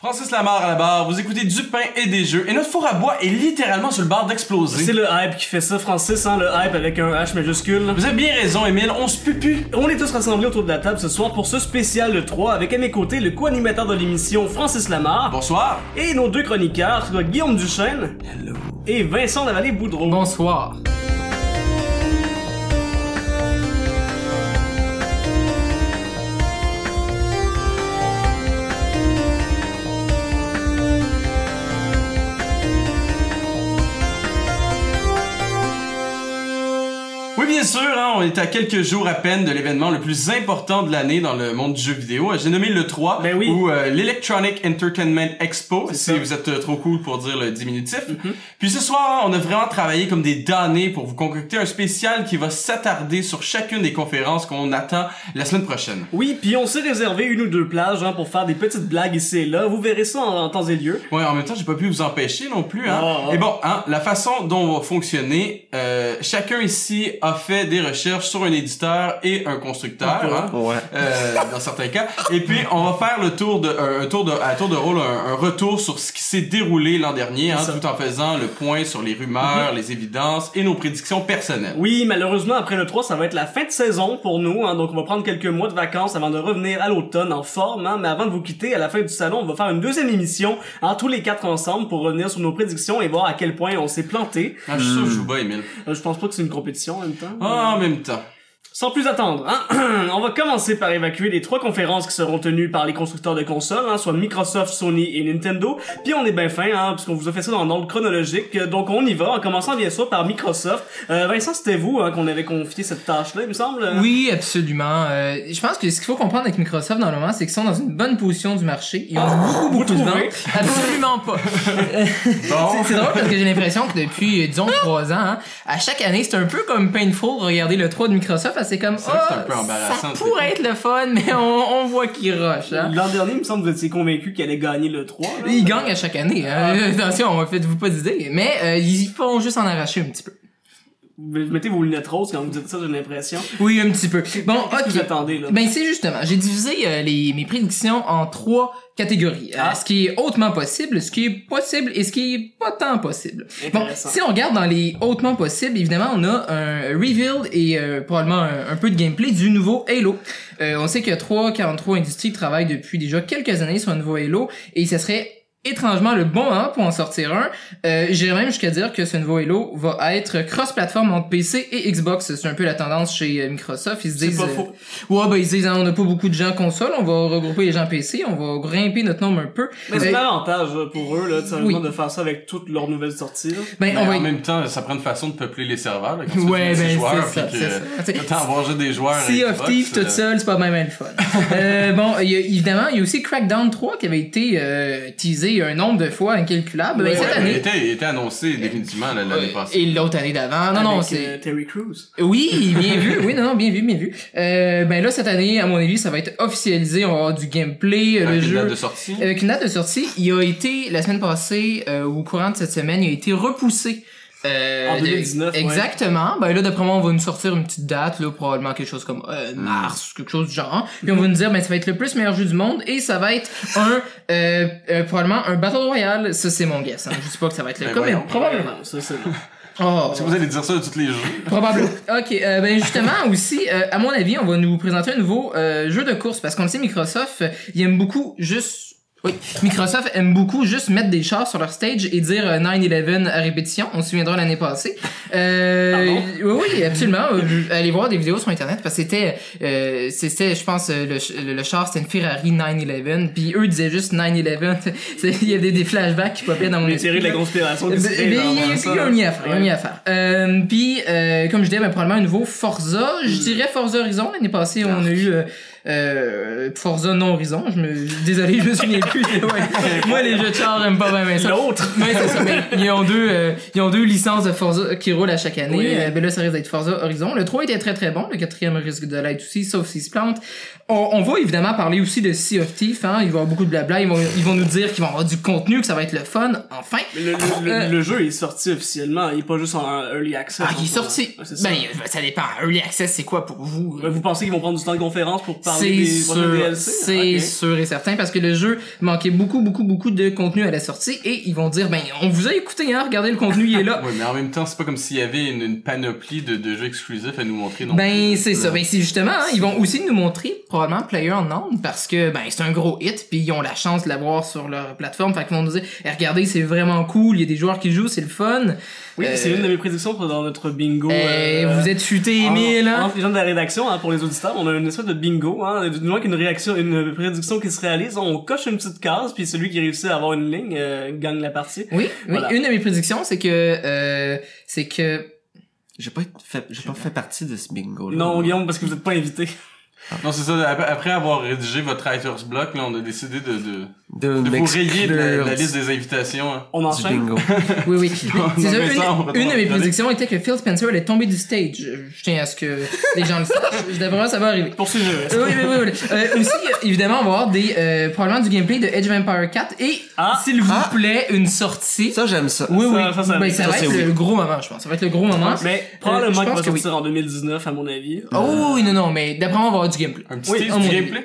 Francis Lamar à la barre, vous écoutez du pain et des jeux, et notre four à bois est littéralement sur le bord d'exploser. C'est le hype qui fait ça, Francis, hein, le hype avec un H majuscule. Vous avez bien raison, Emile, on se pupu. On est tous rassemblés autour de la table ce soir pour ce spécial le 3 avec à mes côtés le co-animateur de l'émission Francis Lamar Bonsoir. et nos deux chroniqueurs, Guillaume Duchesne Hello. et Vincent Lavallée-Boudreau. Bonsoir. On est à quelques jours à peine de l'événement le plus important de l'année dans le monde du jeu vidéo. J'ai nommé le 3, Ben oui. ou euh, l'Electronic Entertainment Expo, si ça. Vous êtes euh, trop cool pour dire le diminutif. Puis ce soir, on a vraiment travaillé comme des damnés pour vous concocter un spécial qui va s'attarder sur chacune des conférences qu'on attend la semaine prochaine. Oui, puis on s'est réservé une ou deux plages hein, pour faire des petites blagues ici et là. Vous verrez ça en, en temps et lieu. Ouais, en même temps, j'ai pas pu vous empêcher non plus. Hein. Ah, ah. Et bon, hein, la façon dont on va fonctionner, euh, chacun ici a fait des recherches sur un éditeur et un constructeur, hein, Ouais. euh, dans certains cas. Et puis, on va faire le tour de un, un tour de à tour de rôle, un, un retour sur ce qui s'est déroulé l'an dernier, hein, tout en faisant le point sur les rumeurs, les évidences et nos prédictions personnelles. Oui, malheureusement, après le 3, ça va être la fin de saison pour nous. Hein, donc, on va prendre quelques mois de vacances avant de revenir à l'automne en forme. Hein, mais avant de vous quitter, à la fin du salon, on va faire une deuxième émission, hein, tous les quatre ensemble, pour revenir sur nos prédictions et voir à quel point on s'est planté. Ah, je suis sûr que je joue pas, Emile. Euh, je pense pas que c'est une compétition en même temps. Ah, en même temps. Sans plus attendre, hein, on va commencer par évacuer les trois conférences qui seront tenues par les constructeurs de consoles, hein, soit Microsoft, Sony et Nintendo. Puis on est bien fin, hein, puisqu'on vous a fait ça dans l'ordre chronologique. Donc on y va, en commençant bien sûr par Microsoft. Euh, Vincent, c'était vous hein, qu'on avait confié cette tâche-là, il me semble. Oui, absolument. Euh, je pense que ce qu'il faut comprendre avec Microsoft dans le moment, c'est qu'ils sont dans une bonne position du marché. Ils ont beaucoup, beaucoup de ventes. Absolument pas. Euh, Bon. c'est drôle parce que j'ai l'impression que depuis, euh, disons, trois ans, hein, à chaque année, c'est un peu comme painful de regarder le 3 de Microsoft. C'est comme, un Ah, peu embarrassant, ça pourrait être le fun, mais on, on voit qu'il rush. Hein. L'an dernier, il me semble que vous étiez convaincu qu'il allait gagner le 3. là. Ils gagnent à chaque année. Hein. Attention, faites-vous pas d'idée. Mais euh, ils font juste en arracher un petit peu. Vous mettez vos lunettes roses quand vous dites ça, j'ai l'impression. Oui, un petit peu. Bon, vous ok. attendez, là? Ben c'est justement, j'ai divisé euh, les, mes prédictions en trois catégories. Euh, Ah. ce qui est hautement possible, ce qui est possible et ce qui est pas tant possible. Bon, si on regarde dans les hautement possibles, évidemment, on a un reveal et euh, probablement un, un peu de gameplay du nouveau Halo. Euh, on sait que 343 Industries travaille depuis déjà quelques années sur un nouveau Halo et ce serait étrangement le bon moment pour en sortir un. Euh, J'irais même jusqu'à dire que ce nouveau Halo va être cross-platform entre PC et Xbox. C'est un peu la tendance chez euh, Microsoft. Ils se C'est disent... pas euh, faux. Ouais, ben ils se disent, hein, on n'a pas beaucoup de gens console, on va regrouper les gens PC, on va grimper notre nombre un peu. Mais c'est Euh, un avantage pour eux, là, Oui. de faire ça avec toutes leurs nouvelles sorties. là. ben, Mais on va en même temps, ça prend une façon de peupler les serveurs. Là, quand tu Ouais, ben, joueurs, c'est ça, puis que c'est ça. Juste des joueurs. Sea of Thieves euh, toute seule, c'est pas même le fun. euh, bon, il y a- évidemment, il y a aussi Crackdown 3 qui avait été euh, teasé un nombre de fois incalculable. Ouais, ben, cette ouais, mais Il année. était, il était annoncé définitivement l'année passée. et l'autre année d'avant. Non, non, c'est. euh, Terry Crews. Oui, bien vu. Oui, non, non, bien vu, bien vu. Euh, ben là, cette année, à mon avis, ça va être officialisé. On va avoir du gameplay, Avec le une jeu. date de sortie. Avec une date de sortie, il a été, la semaine passée, euh, ou au courant de cette semaine, il a été repoussé. Euh, En de- 2019, ouais. Exactement. Ben là, d'après moi, on va nous sortir une petite date, là, probablement quelque chose comme euh, mars, quelque chose du genre. Puis on va nous dire, ben ça va être le plus meilleur jeu du monde et ça va être un, euh, euh, probablement un Battle Royale. Ça, c'est mon guess. Hein. Je dis pas que ça va être le Ben cas, mais probablement. Ça, c'est... Oh. Si vous allez dire ça de tous les jeux? Probablement. Ok, euh, ben justement aussi, euh, à mon avis, on va nous présenter un nouveau euh, jeu de course parce qu'on le sait, Microsoft, euh, il aime beaucoup juste. Oui, Microsoft aime beaucoup juste mettre des chars sur leur stage et dire euh, 9-11 à répétition. On se souviendra l'année passée. Euh, oui, oui, absolument. Euh, Allez voir des vidéos sur internet parce que c'était, euh, c'était, je pense, euh, le, le, le char c'était une Ferrari 9-11. Puis eux disaient juste 9-11. C'est- Il y avait des flashbacks qui popaient dans mon esprit. théories de la conspiration. Créent il y a- il y a à faire, on y a à faire. Euh, puis, euh, comme je disais, ben, probablement un nouveau Forza. Je dirais Forza Horizon. L'année passée, on a eu euh, Forza non Horizon. Je me, désolé, je me souviens plus. Ouais. Moi, les jeux de char, j'aime pas bien ça. L'autre. Ouais, c'est ça. Mais ils ont deux, euh, ils ont deux licences de Forza qui roulent à chaque année. Oui. Euh, ben là, ça risque d'être Forza Horizon. Le 3 était très très bon. Le quatrième risque de l'être aussi, sauf s'il se plante. On, on va évidemment parler aussi de Sea of Thief. Hein. Il va y avoir beaucoup de blabla. Ils vont, ils vont nous dire qu'ils vont avoir du contenu, que ça va être le fun. Enfin. Le, le, le, Euh. le jeu est sorti officiellement, il est pas juste en early access. Ah, il est sorti. Ouais, c'est ça. Ben, ça dépend. Early access, c'est quoi pour vous? Ben, vous pensez qu'ils vont prendre du temps de conférence pour parler C'est sûr, DLC? c'est Ok. sûr et certain parce que le jeu manquait beaucoup, beaucoup, beaucoup de contenu à la sortie et ils vont dire ben on vous a écouté hein, regardez le contenu il est là. Ouais, mais en même temps, c'est pas comme s'il y avait une, une panoplie de, de jeux exclusifs à nous montrer non Ben c'est ça, ben c'est justement, hein, ils vont aussi nous montrer probablement Player Unknown parce que ben c'est un gros hit puis ils ont la chance de l'avoir sur leur plateforme, fait qu'ils vont nous dire Eh, regardez c'est vraiment cool, il y a des joueurs qui jouent, c'est le fun. Oui, Euh, c'est une de mes prédictions pour dans notre bingo. eh, euh, vous êtes futé en- Emile hein? entre les gens de la rédaction, hein, pour les auditeurs, on a une espèce de bingo, hein, du moins qu'une réaction, une prédiction qui se réalise, on coche une petite case, puis celui qui réussit à avoir une ligne euh, gagne la partie. Oui, oui, Voilà. une de mes prédictions c'est que euh, c'est que J'ai pas fait, j'ai pas fait partie de ce bingo là. Non, Guillaume, parce que vous êtes pas invité. Non, c'est ça. Après, après avoir rédigé votre writer's block, là, on a décidé de, de, De, de vous rayer de la, liste des invitations. hein. On enchaîne? bingo. Oui, oui. Une, une de mes prédictions était que Phil Spencer allait tomber du stage. Je, tiens à ce que les gens le sachent. D'après ça va arriver. Poursuivez. Euh, Oui, oui, oui. oui. Euh, aussi, euh, évidemment, on va avoir des, euh, probablement du gameplay de Edge of Empire 4 et, Ah. s'il vous Ah. plaît, une sortie. Ça, j'aime ça. oui, oui. ça, ça, ça- ben, ça, ça, va être oui. le gros moment, je pense. Ça va être le gros moment. Mais probablement Euh, qu'il va que oui. sortir en 2019, à mon avis. Oh, oui, non, non, mais d'après moi, on va avoir du gameplay. Un petit Oui, à du gameplay?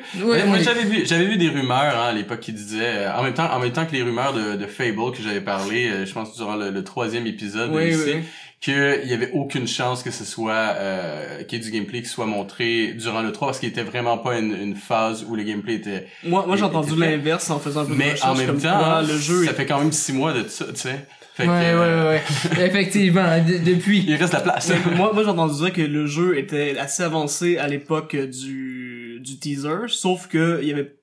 J'avais vu, j'avais vu des rumeurs hein, à l'époque qui disaient, euh, en même temps, en même temps que les rumeurs de, de Fable que j'avais parlé, euh, je pense durant le, le troisième épisode Oui, ici, oui, qu'il y avait aucune chance que ce soit euh, qu'il y ait du gameplay qui soit montré durant le 3 parce qu'il était vraiment pas une, une phase où le gameplay était. Moi, moi j'ai entendu l'inverse en faisant un peu de Mais en même temps, quoi le jeu ça est... fait quand même six mois de ça, tu sais. Fait Ouais, que, ouais, euh, ouais, ouais. Effectivement, d- depuis. Il reste la place. Mais moi, moi j'ai entendu dire que le jeu était assez avancé à l'époque du, du teaser, sauf que il y avait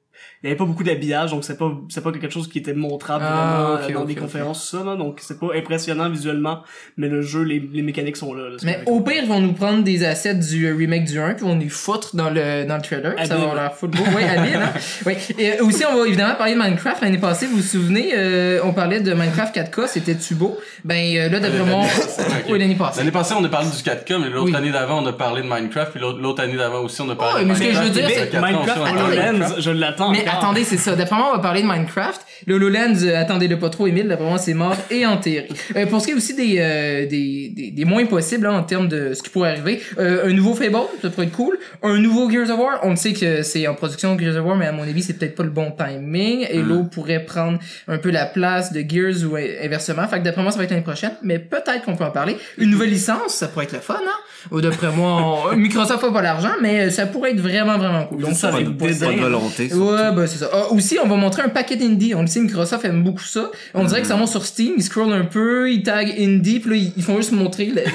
il y avait pas beaucoup d'habillage, donc c'est pas c'est pas quelque chose qui était montrable Ah, vraiment euh, dans des ok. conférences tout ça là, donc c'est pas impressionnant visuellement, mais le jeu les, les mécaniques sont là. là, Mais au pire, ils vont nous prendre des assets du euh, remake du 1 puis on nous foutre dans le, dans le trailer. Ça va avoir l'air football. Ouais, habile, hein? Oui. Et euh, aussi, on va évidemment parler de Minecraft. L'année passée, vous vous souvenez, euh, on parlait de Minecraft 4K, c'était Tubo. Ben, euh, là, d'après moi, oui, l'année passée. L'année passée, on a parlé du 4K, mais l'autre Oui. année d'avant, on a parlé de Minecraft, puis l'autre année d'avant aussi, on a parlé Ouais, de mais ce que je veux Minecraft. dire, Puis Mais c'est- le 4K aussi, Minecraft HoloLens, Minecraft. je l'attends Mais. Attendez, c'est ça. D'après moi, on va parler de Minecraft. Le HoloLens, euh, attendez-le pas trop, Emile. D'après moi, c'est mort et enterré. Euh, pour ce qui est aussi des, euh, des, des, des moins possibles hein, en termes de ce qui pourrait arriver, euh, un nouveau Fable, ça pourrait être cool. Un nouveau Gears of War, on sait que c'est en production Gears of War, mais à mon avis, c'est peut-être pas le bon timing. Halo pourrait prendre un peu la place de Gears ou inversement. Fait que d'après moi, ça va être l'année prochaine, mais peut-être qu'on peut en parler. Une nouvelle licence, ça pourrait être le fun, hein? Ou d'après moi, on- Microsoft a pas l'argent, mais euh, ça pourrait être vraiment, vraiment cool. Donc ça, ça avec Pas de volonté. Ouais, bah c'est ça. Ah, aussi, on va montrer un paquet d'indie. On le sait, Microsoft aime beaucoup ça. On dirait que ça monte sur Steam, ils scrollent un peu, ils taguent indie, puis là, ils- font juste montrer le, trailers.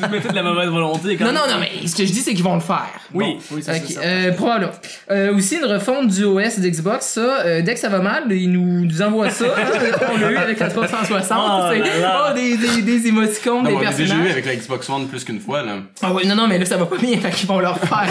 Vous mettez de la mauvaise volonté quand Non, même. non, non, mais ce que je dis, c'est qu'ils vont le faire. Oui, Bon. oui, c'est Ok, ça. euh, probablement. Euh, aussi, une refonte du OS d'Xbox, ça, euh, dès que ça va mal, ils nous, nous envoient ça. hein. on l'a eu avec la 360. Oh c'est- là là. oh, des, des, des émoticônes, Non, des on l'a déjà personnages. Xbox One plus qu'une fois, là. Ah ouais, non, non, mais là, ça va pas bien, fait qu'ils vont le refaire.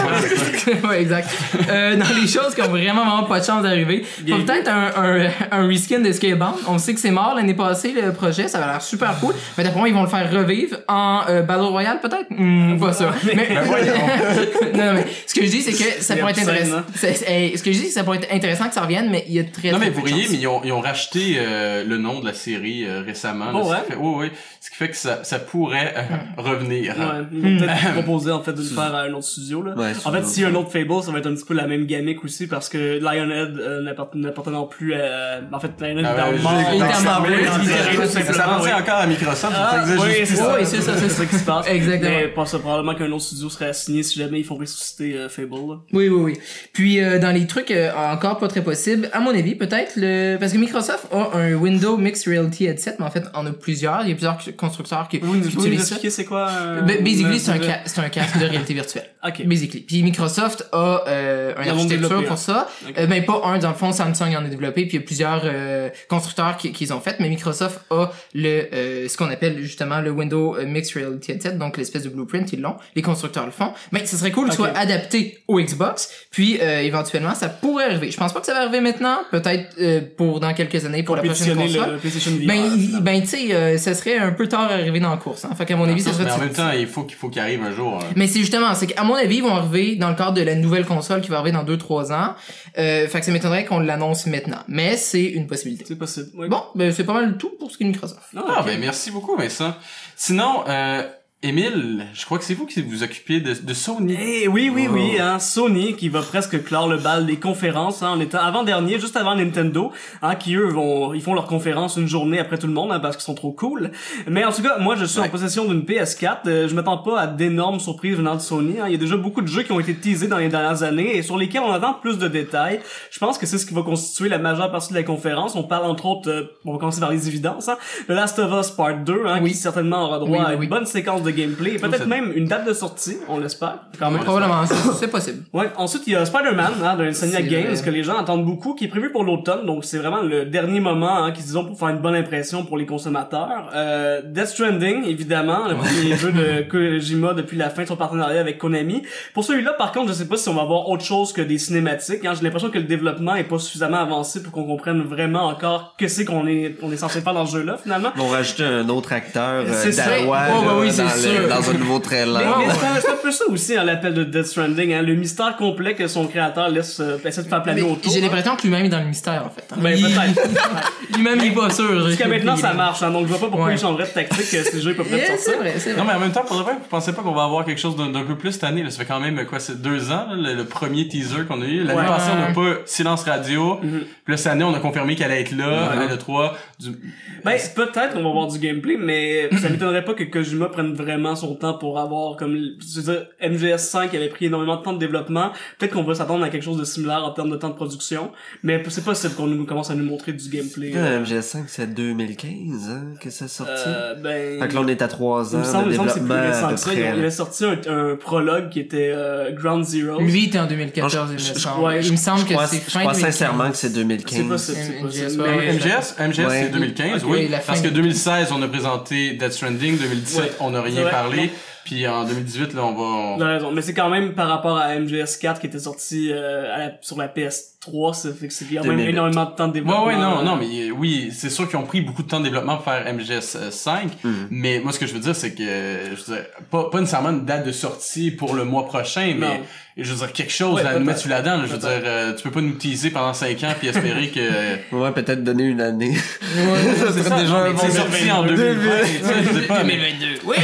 ouais, exact. Euh, dans les choses qui ont vraiment, vraiment pas de chance d'arriver, peut-être un, un, un reskin de Scalebound. On sait que c'est mort l'année passée, le projet, ça va l'air super cool. Mais d'après moi, ils vont le faire revivre en euh, Battle Royale, peut-être? Hmm, pas ça. Mais, non, non, mais ce que je dis, c'est que ça pourrait être intéressant. hein. Hey, ce que je dis, c'est que ça pourrait être intéressant que ça revienne, mais il y a très, Non, très mais peu vous de riez, mais ils ont, ils ont racheté euh, le nom de la série euh, récemment. là. Oh, Ce ouais? fait- oui, oui. Ce qui fait que ça, ça pourrait euh, revenir. Ouais, ils vont peut-être proposer en fait de le faire à un autre studio là. Ouais, en fait, s'il y a un autre Fable, ça va être un petit peu la même gamique aussi parce que Lionhead euh, n'appart- n'appartenant plus à en fait Lionhead Ah est dans ouais, est en Ouais, oui, oui, oui, Ça appartient oui. encore à Microsoft, Ah, ça existe oui, c'est ça. Oui, c'est ça, c'est c'est ça qui se passe. Exactement. Mais pas ça, probablement qu'un autre studio serait assigné si jamais ils font ressusciter euh, Fable. Là. Oui, oui, oui. Puis euh, dans les trucs euh, encore pas très possibles, à mon avis, peut-être le parce que Microsoft a un Windows Mixed Reality headset, mais en fait, on a plusieurs. Il y a plusieurs constructeurs qui, Vous qui pouvez nous utilisent ça. expliquer c'est quoi euh, Ba- Basically, le- c'est un, le- ca- c'est un casque de réalité virtuelle. Ok. Basically. Puis Microsoft a euh, ont architecture pour hein. ça. Ok. Euh, ben pas un, dans le fond, Samsung en a développé, puis il y a plusieurs euh, constructeurs qui, qui les ont fait, mais Microsoft a le euh, ce qu'on appelle justement le Windows Mixed Reality Headset, donc l'espèce de blueprint, ils l'ont, les constructeurs le font. Mais ce serait cool que ce Ok. soit adapté au Xbox, puis euh, éventuellement ça pourrait arriver. Je pense pas que ça va arriver maintenant, peut-être euh, pour dans quelques années pour la prochaine console. le PlayStation VR. Ben, il- finalement. ben tu sais, euh, ça serait un peu tard à arriver dans la course. Hein. Fait qu'à mon avis, ça serait Mais en même temps, il faut qu'il faut qu'il arrive un jour. hein. mais c'est justement, c'est qu'à mon avis, ils vont arriver dans le cadre de la nouvelle console qui va arriver dans 2-3 ans. Euh, fait que ça m'étonnerait qu'on l'annonce maintenant. Mais c'est une possibilité. c'est possible. Oui. Bon, ben c'est pas mal tout pour ce qui est Microsoft. Ah, Ah, ben merci beaucoup, Vincent. Sinon, euh, Émile, je crois que c'est vous qui vous occupez de, de Sony. Eh oui, oui, oui, Oh. hein, Sony qui va presque clore le bal des conférences hein, en étant avant-dernier, juste avant Nintendo, hein, qui eux vont, ils font leur conférence une journée après tout le monde hein, parce qu'ils sont trop cool. Mais en tout cas, moi je suis en possession d'une PS4. euh, je m'attends pas à d'énormes surprises venant de Sony. hein. Il y a déjà beaucoup de jeux qui ont été teasés dans les dernières années et sur lesquels on attend plus de détails. Je pense que c'est ce qui va constituer la majeure partie de la conférence. On parle entre autres, euh, on va commencer par les évidences, hein, The Last of Us Part 2, hein, Oui. qui certainement aura droit Oui, à une oui. bonne séquence de gameplay et peut-être même une date de sortie, on l'espère. Quand même. Probablement, c'est c'est possible. Ouais, ensuite il y a Spider-Man hein, de Insomniac Games vrai. que les gens attendent beaucoup, qui est prévu pour l'automne, donc c'est vraiment le dernier moment hein, qui disons pour faire une bonne impression pour les consommateurs. Euh, Death Stranding, évidemment, le premier jeu de Kojima depuis la fin de son partenariat avec Konami. Pour celui-là, par contre, je sais pas si on va avoir autre chose que des cinématiques. Hein. J'ai l'impression que le développement est pas suffisamment avancé pour qu'on comprenne vraiment encore que c'est qu'on est on est censé faire dans ce jeu-là finalement. Ils vont rajouter un autre acteur, euh, C'est ça. Danois, Oh, bah oui, c'est sûr. le- dans un nouveau trailer. mais c'est un- c'est un peu ça aussi, hein, l'appel de Death Stranding, hein, le mystère complet que son créateur laisse euh, essaie de faire planer Mais autour. J'ai hein. l'impression que lui-même est dans le mystère, en fait. hein. Ben, Il- peut-être. Lui-même, il est pas sûr. Jusqu'à maintenant, ça marche, hein, donc je vois pas pourquoi Ouais. il changerait de tactique euh, si le jeu est pas prêt de sortir. c'est vrai, c'est vrai. Non, mais en même temps, pour de vrai, vous pensez pas qu'on va avoir quelque chose d'un peu plus cette année? Là? Ça fait quand même, quoi, c'est deux ans, là, le, le premier teaser qu'on a eu. L'année Ouais. passée, on n'a pas Silence Radio. Mhm. Puis là, cette année, on a confirmé qu'elle allait être là, Ouais. le 3. Du... Ben, peut-être qu'on va voir du gameplay, mais ça m'étonnerait pas que Kojima prenne vraiment son temps pour avoir, comme, je veux dire, MGS5 avait pris énormément de temps de développement. Peut-être qu'on va s'attendre à quelque chose de similaire en termes de temps de production, mais c'est possible qu'on nous commence à nous montrer du gameplay. Le MGS5, c'est 2015 hein, que ça sorti? Euh, ben... Fait que là, on est à 3 il ans me semble, de il me semble que c'est plus développement à récent peu que ça. Il avait sorti un, un prologue qui était euh, Ground Zero. Lui était en 2014, Non, il je- me je- semble. ouais, il me semble Je que crois, c'est je fin crois 2015. sincèrement que c'est c'est 2015. possible, c'est MGS, possible. ouais. MGS, MGS Ouais. C'est 2015, Ok, oui. Parce que de- 2016, on a présenté Death Stranding. 2017, Ouais. on n'a rien parlé. Puis en 2018, là, on va... on- T'as raison, mais c'est quand même par rapport à MGS4 qui était sorti euh, à la- sur la PS3, ça fait que c'est quand même 2008. énormément de temps de Ouais, développement. ouais, non, non, mais euh, oui, c'est sûr qu'ils ont pris beaucoup de temps de développement pour faire MGS 5, Mhm. mais moi, ce que je veux dire, c'est que, euh, je veux dire, pas, pas nécessairement une date de sortie pour le mois prochain, mais, Non. je veux dire, quelque chose Ouais, à nous mettre là-dedans, là, je veux dire, euh, tu peux pas nous teaser pendant 5 ans puis espérer que... Ouais, peut-être donner une année. Ouais, ça serait déjà un bon c'est sorti en 2020, tu sais, je sais pas, mais- 2022. Oui!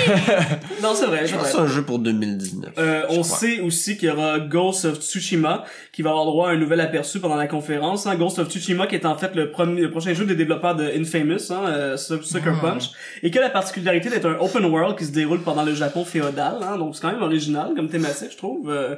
Non, c'est vrai, Je c'est pense vrai. que c'est un jeu pour 2019. Euh, on crois. sait aussi qu'il y aura Ghost of Tsushima qui va avoir droit à un nouvel aperçu pendant la conférence. Hein. Ghost of Tsushima qui est en fait le, premier, le prochain jeu des développeurs de Infamous, hein, euh, Su- Sucker Ah. Punch, et qui a la particularité d'être un open world qui se déroule pendant le Japon féodal. Hein, donc c'est quand même original comme thématique, je trouve. Euh,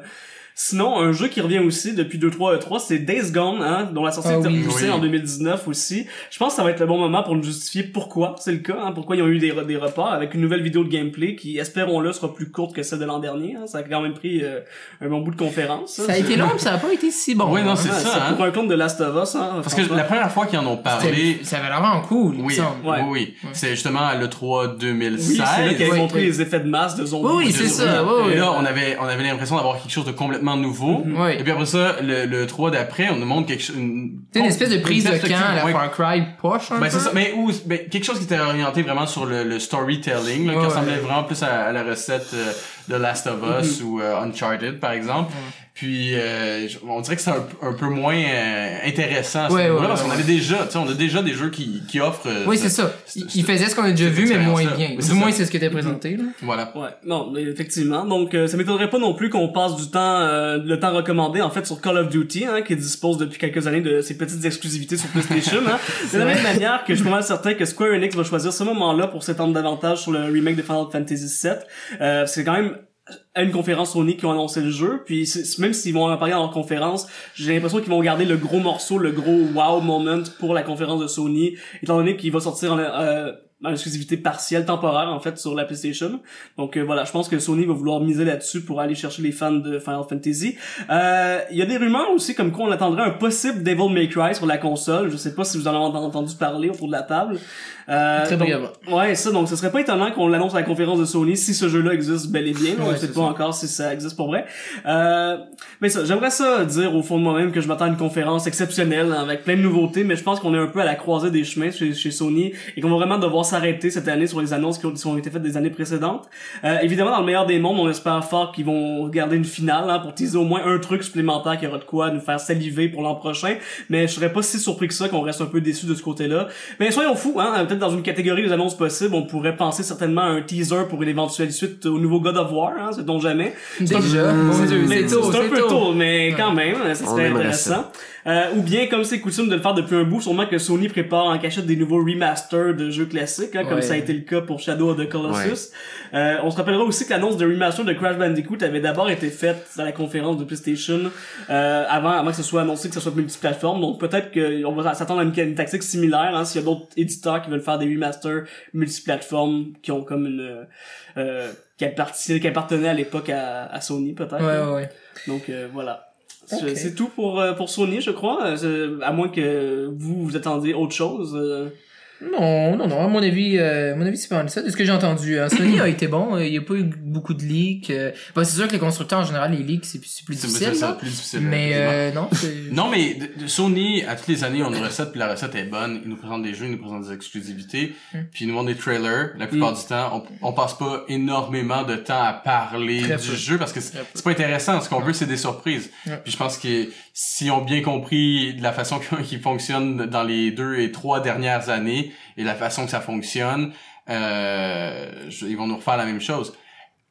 Sinon, un jeu qui revient aussi depuis 2-3 E3, c'est Days Gone, hein, dont la sortie Ah était oui. repoussée Oui. en 2019 aussi. Je pense que ça va être le bon moment pour nous justifier pourquoi c'est le cas, hein, pourquoi ils ont eu des, des reports avec une nouvelle vidéo de gameplay qui, espérons-le, sera plus courte que celle de l'an dernier. hein. Ça a quand même pris euh, un bon bout de conférence. hein. Ça a été long, mais ça a pas été si bon. Ouais, non, c'est Ouais, ça, hein. Pour un compte de Last of Us, hein, Parce que la première fois qu'ils en ont parlé... Ça avait l'air vraiment cool, Oui, semble. Ouais. oui, oui. C'est justement à l'E3 2016. Oui, c'est là qu'il avait Ouais, montré les effets de masse de zombies. Oui, oui, c'est ça, Et là, on avait, on avait l'impression d'avoir quelque chose de complètement nouveau. Ouais. Et puis après ça, le, le 3 d'après, on nous montre quelque chose, une, C'est une espèce de prise de camp à la. Far Cry poche, un Ben peu. c'est ça, mais où, ben, quelque chose qui était orienté vraiment sur le, le storytelling, là, qui Ouais, ressemblait ouais. vraiment plus à, à la recette euh, de Last of Us ou euh, Uncharted par exemple. Puis euh, on dirait que c'est un, un peu moins euh, intéressant à ce Ouais, ouais, parce qu'on avait déjà, tu sais, on a déjà des jeux qui, qui offrent. euh, Oui, ce- c'est ça. Il, ce- il faisait ce qu'on a déjà vu, mais moins bien. Du c'est moins, c'est ce qui était présenté, là. Voilà. Ouais, non, mais effectivement. Donc, euh, ça m'étonnerait pas non plus qu'on passe du temps, euh, le temps recommandé, en fait, sur Call of Duty, hein, qui dispose depuis quelques années de ses petites exclusivités sur PlayStation. hein. De la même manière que je suis pas mal certain que Square Enix va choisir ce moment-là pour s'étendre davantage sur le remake de Final Fantasy VII. Euh, c'est quand même à une conférence Sony qui ont annoncé le jeu, puis même s'ils vont en parler leur conférence, j'ai l'impression qu'ils vont garder le gros morceau, le gros wow moment pour la conférence de Sony, étant donné qu'il va sortir en, euh, en exclusivité partielle, temporaire en fait, sur la PlayStation. Donc euh, voilà, je pense que Sony va vouloir miser là-dessus pour aller chercher les fans de Final Fantasy. Euh, Il y a des rumeurs aussi comme quoi on attendrait un possible Devil May Cry sur la console. Je sais pas si vous en avez entendu parler autour de la table. Euh, Très brièvement. Ouais, ça, donc ce serait pas étonnant qu'on l'annonce à la conférence de Sony si ce jeu-là existe bel et bien. on Ouais, sait pas encore si ça existe pour vrai. Euh, mais ça, j'aimerais ça dire au fond de moi-même que je m'attends à une conférence exceptionnelle avec plein de nouveautés, mais je pense qu'on est un peu à la croisée des chemins chez, chez Sony et qu'on va vraiment devoir s'arrêter cette année sur les annonces qui ont, qui ont été faites des années précédentes. Euh, évidemment, dans le meilleur des mondes, on espère fort qu'ils vont garder une finale hein, pour teaser au moins un truc supplémentaire qui aura de quoi nous faire saliver pour l'an prochain. Mais je serais pas si surpris que ça qu'on reste un peu déçu de ce côté-là. Mais soyons fous, hein, peut-être dans une catégorie des annonces possibles, on pourrait penser certainement à un teaser pour une éventuelle suite au nouveau God of War, hein, c'est donc jamais. Déjà, C'est un peu tôt. mais quand même, ça serait intéressant. Euh, ou bien, comme c'est coutume de le faire depuis un bout, sûrement que Sony prépare en cachette des nouveaux remasters de jeux classiques, hein, comme Ouais. ça a été le cas pour Shadow of the Colossus. Euh, on se rappellera aussi que l'annonce de remaster de Crash Bandicoot avait d'abord été faite à la conférence de PlayStation euh, avant, avant que ce soit annoncé que ce soit multiplateforme. Donc peut-être qu'on va s'attendre à une, une tactique similaire hein, s'il y a d'autres éditeurs qui veulent faire des remasters multiplateformes qui ont comme une euh, qui, appartient- qui appartenaient à l'époque à, à Sony peut-être. Ouais, ouais, ouais. Donc euh, voilà. C'est- tout pour euh, pour Sony, je crois. Euh, À moins que vous vous attendiez autre chose. Euh. Non, non, non, à mon avis, euh, à mon avis, c'est pas mal ça. De ce que j'ai entendu, euh, Sony a été bon, euh, il y a pas eu beaucoup de leaks. euh, bah, c'est sûr que les constructeurs, en général, les leaks, c'est plus C'est difficile, c'est plus difficile. Mais, effectivement. euh, non, c'est... Non, mais de- de Sony, à toutes les années, on a une recette, puis la recette est bonne. Ils nous présentent des jeux, ils nous présentent des exclusivités, Mm. puis ils nous montrent des trailers. La plupart Mm. du temps, on, on passe pas énormément de temps à parler Très du peu. jeu parce que c'est pas intéressant. Ce qu'on veut, c'est des surprises. Puis je pense que s'ils ont bien compris de la façon qu'ils fonctionnent dans les deux et trois dernières années et la façon que ça fonctionne, euh, ils vont nous refaire la même chose.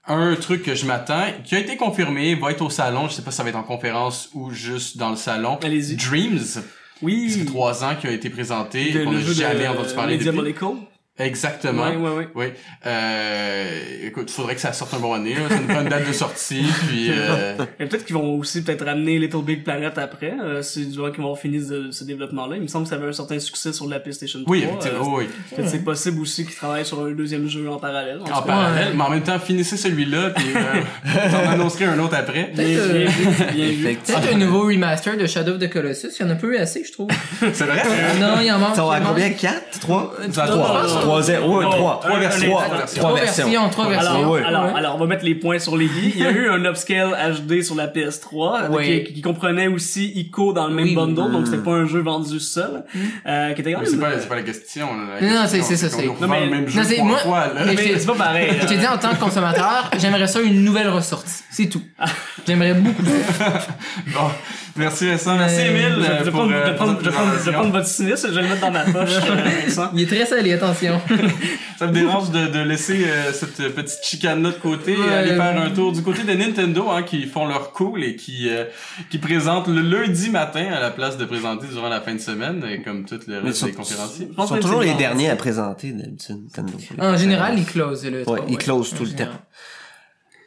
Un truc que je m'attends, qui a été confirmé, va être au salon. Je sais pas si ça va être en conférence ou juste dans le salon. Allez-y. Dreams. Oui. Ça fait trois ans qu'il a été présenté. De- qu'on le a jeu jamais de entendu parler. Molecule. Exactement. Ouais, ouais, ouais. Oui. Euh, écoute, faudrait que ça sorte un bon année. prend une date de sortie. Puis, euh, Et peut-être qu'ils vont aussi peut-être ramener Little Big Planet après. Euh, c'est du moment qu'ils vont finir ce, ce développement-là. Il me semble que ça avait un certain succès sur la PlayStation 3. oui, Euh, effectivement. oui. peut-être c'est possible aussi qu'ils travaillent sur un deuxième jeu en parallèle. En En parallèle, mais en même temps, finissez celui-là, puis euh, j'en annoncerai un autre après. Bien, Peut-être, bien euh. Peut-être un nouveau remaster de Shadow of the Colossus. Il y en a pas eu assez, je trouve. C'est vrai? Euh, non, il en manque. Ça va il à en manque. combien? 4? 3? Ça a Non, trois. non, non. Trois, zéro, ouais, Oh, trois. un- Trois un- versions. un- Trois Trois Trois versions. versions, trois Alors, alors, Ouais. alors, on va mettre les points sur les i. Il y a eu un upscale HD sur la PS3 avec- Oui. qui, qui comprenait aussi Ico dans le même Oui, oui. bundle, donc c'était pas un jeu vendu seul. Euh, qui était quand Mais même- c'est pas, c'est pas la question. La Non, c'est- c'est ça, c'est- nous Non, revend mais- le même non, jeu c'est- trois moi- fois, là. mais- Mais c'est pas pareil. Je t'ai dit, en tant que consommateur, j'aimerais ça une nouvelle ressortie. C'est tout. J'aimerais beaucoup. Bon, merci Vincent, merci Euh, Emile Je vais- euh, je pour, euh, je vais prendre- cette je vais prendre- je vais présentation. prendre votre cynisme, je vais le mettre dans ma poche, Vincent. Il est très salé, attention. Ça me dérange de, de laisser euh, cette petite chicane-là de côté et aller faire un tour du côté de Nintendo, hein, qui font leur cool et qui euh, qui présentent le lundi matin à la place de présenter durant la fin de semaine, et comme toutes les restes des conférenciers. Ils sont toujours les le derniers à présenter d'habitude, Nintendo. En général, il close le Ouais, trois, il close en tout le temps.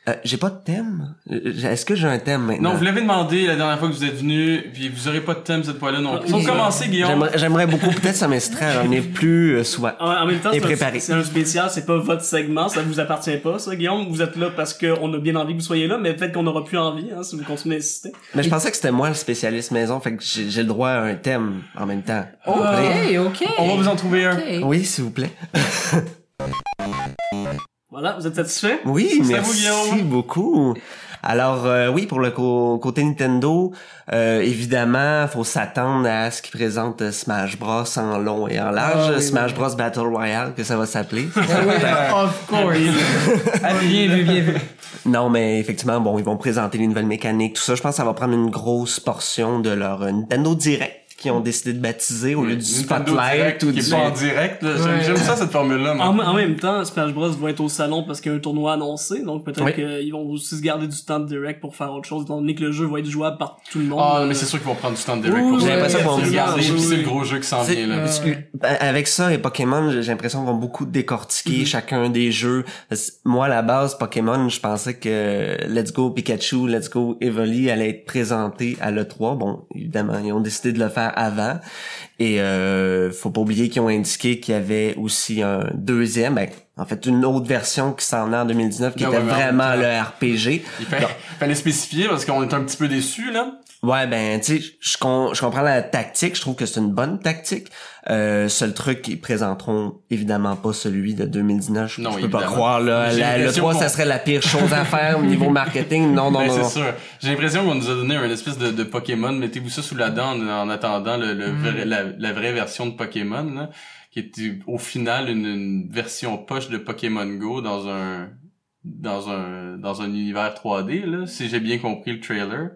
Euh, j'ai pas de thème. Euh, Est-ce que j'ai un thème maintenant? Non, vous l'avez demandé la dernière fois que vous êtes venu, puis vous aurez pas de thème cette fois-là non plus. Pour commencer, Guillaume. J'aimerais, beaucoup, peut-être ça m'inciterait à revenir plus euh, souvent. En, en même temps, Et c'est un, préparé. c'est un spécial, c'est pas votre segment, ça vous appartient pas, ça, Guillaume? Vous êtes là parce qu'on a bien envie que vous soyez là, mais peut-être qu'on aura plus envie, hein, si vous continuez à insister. Mais je pensais que c'était moi le spécialiste maison, fait que j'ai, le droit à un thème en même temps. Ok, ok. On va vous en trouver un. Oui, s'il vous plaît. Voilà, vous êtes satisfait? Oui, C'est à vous, merci Guillaume. beaucoup. Alors euh, oui, pour le côté Nintendo, euh, évidemment, faut s'attendre à ce qu'ils présentent Smash Bros en long et en large, Ah, oui, Smash oui. Bros Battle Royale que ça va s'appeler. Ah oui, of course. Ah, bien vu, bien vu. non, mais effectivement, bon, ils vont présenter les nouvelles mécaniques, tout ça. Je pense que ça va prendre une grosse portion de leur euh, Nintendo Direct qu'ils ont décidé de baptiser au lieu du Nintendo Spotlight Direct, ou qui du est pas en direct. là. J'aime Ouais. j'aime ça cette formule-là. moi. En, en même temps, Smash Bros va être au salon parce qu'il y a un tournoi annoncé, donc peut-être Oui. qu'ils vont aussi se garder du temps de direct pour faire autre chose, étant donné que le jeu va être jouable par tout le monde. Ah, mais c'est sûr qu'ils vont prendre du temps de direct pour j'ai l'impression qu'on va regarder, oui, puis c'est oui. le gros jeu qui s'en vient, là. Euh, Ben, Avec ça et Pokémon, j'ai j'ai l'impression qu'on va beaucoup décortiquer chacun des jeux. Parce que Moi, à la base, Pokémon, je pensais que Let's Go Pikachu, Let's Go Evoli allait être présenté à l'E3. Bon, évidemment, ils ont décidé de le faire avant. Et euh, faut pas oublier qu'ils ont indiqué qu'il y avait aussi un deuxième, ben, en fait, une autre version qui s'en est en 2019, qui Ah était ouais, mais en vraiment le RPG. Il fa- fallait spécifier parce qu'on est un petit peu déçus, là. Ouais, ben, tu sais, je, com- je comprends la tactique. Je trouve que c'est une bonne tactique. Euh, seul truc, ils présenteront évidemment pas celui de 2019. Je, Non, je peux pas croire, là. La- le l'impression 3, qu'on- ça serait la pire chose à faire au niveau marketing. Non, non, Ben, non. c'est sûr. J'ai l'impression qu'on nous a donné un espèce de, de Pokémon. Mettez-vous ça sous la dent en, en attendant le, le vrai- la, la vraie version de Pokémon, là, qui était au final une, une version poche de Pokémon Go dans un dans un dans un univers 3D là, si j'ai bien compris le trailer.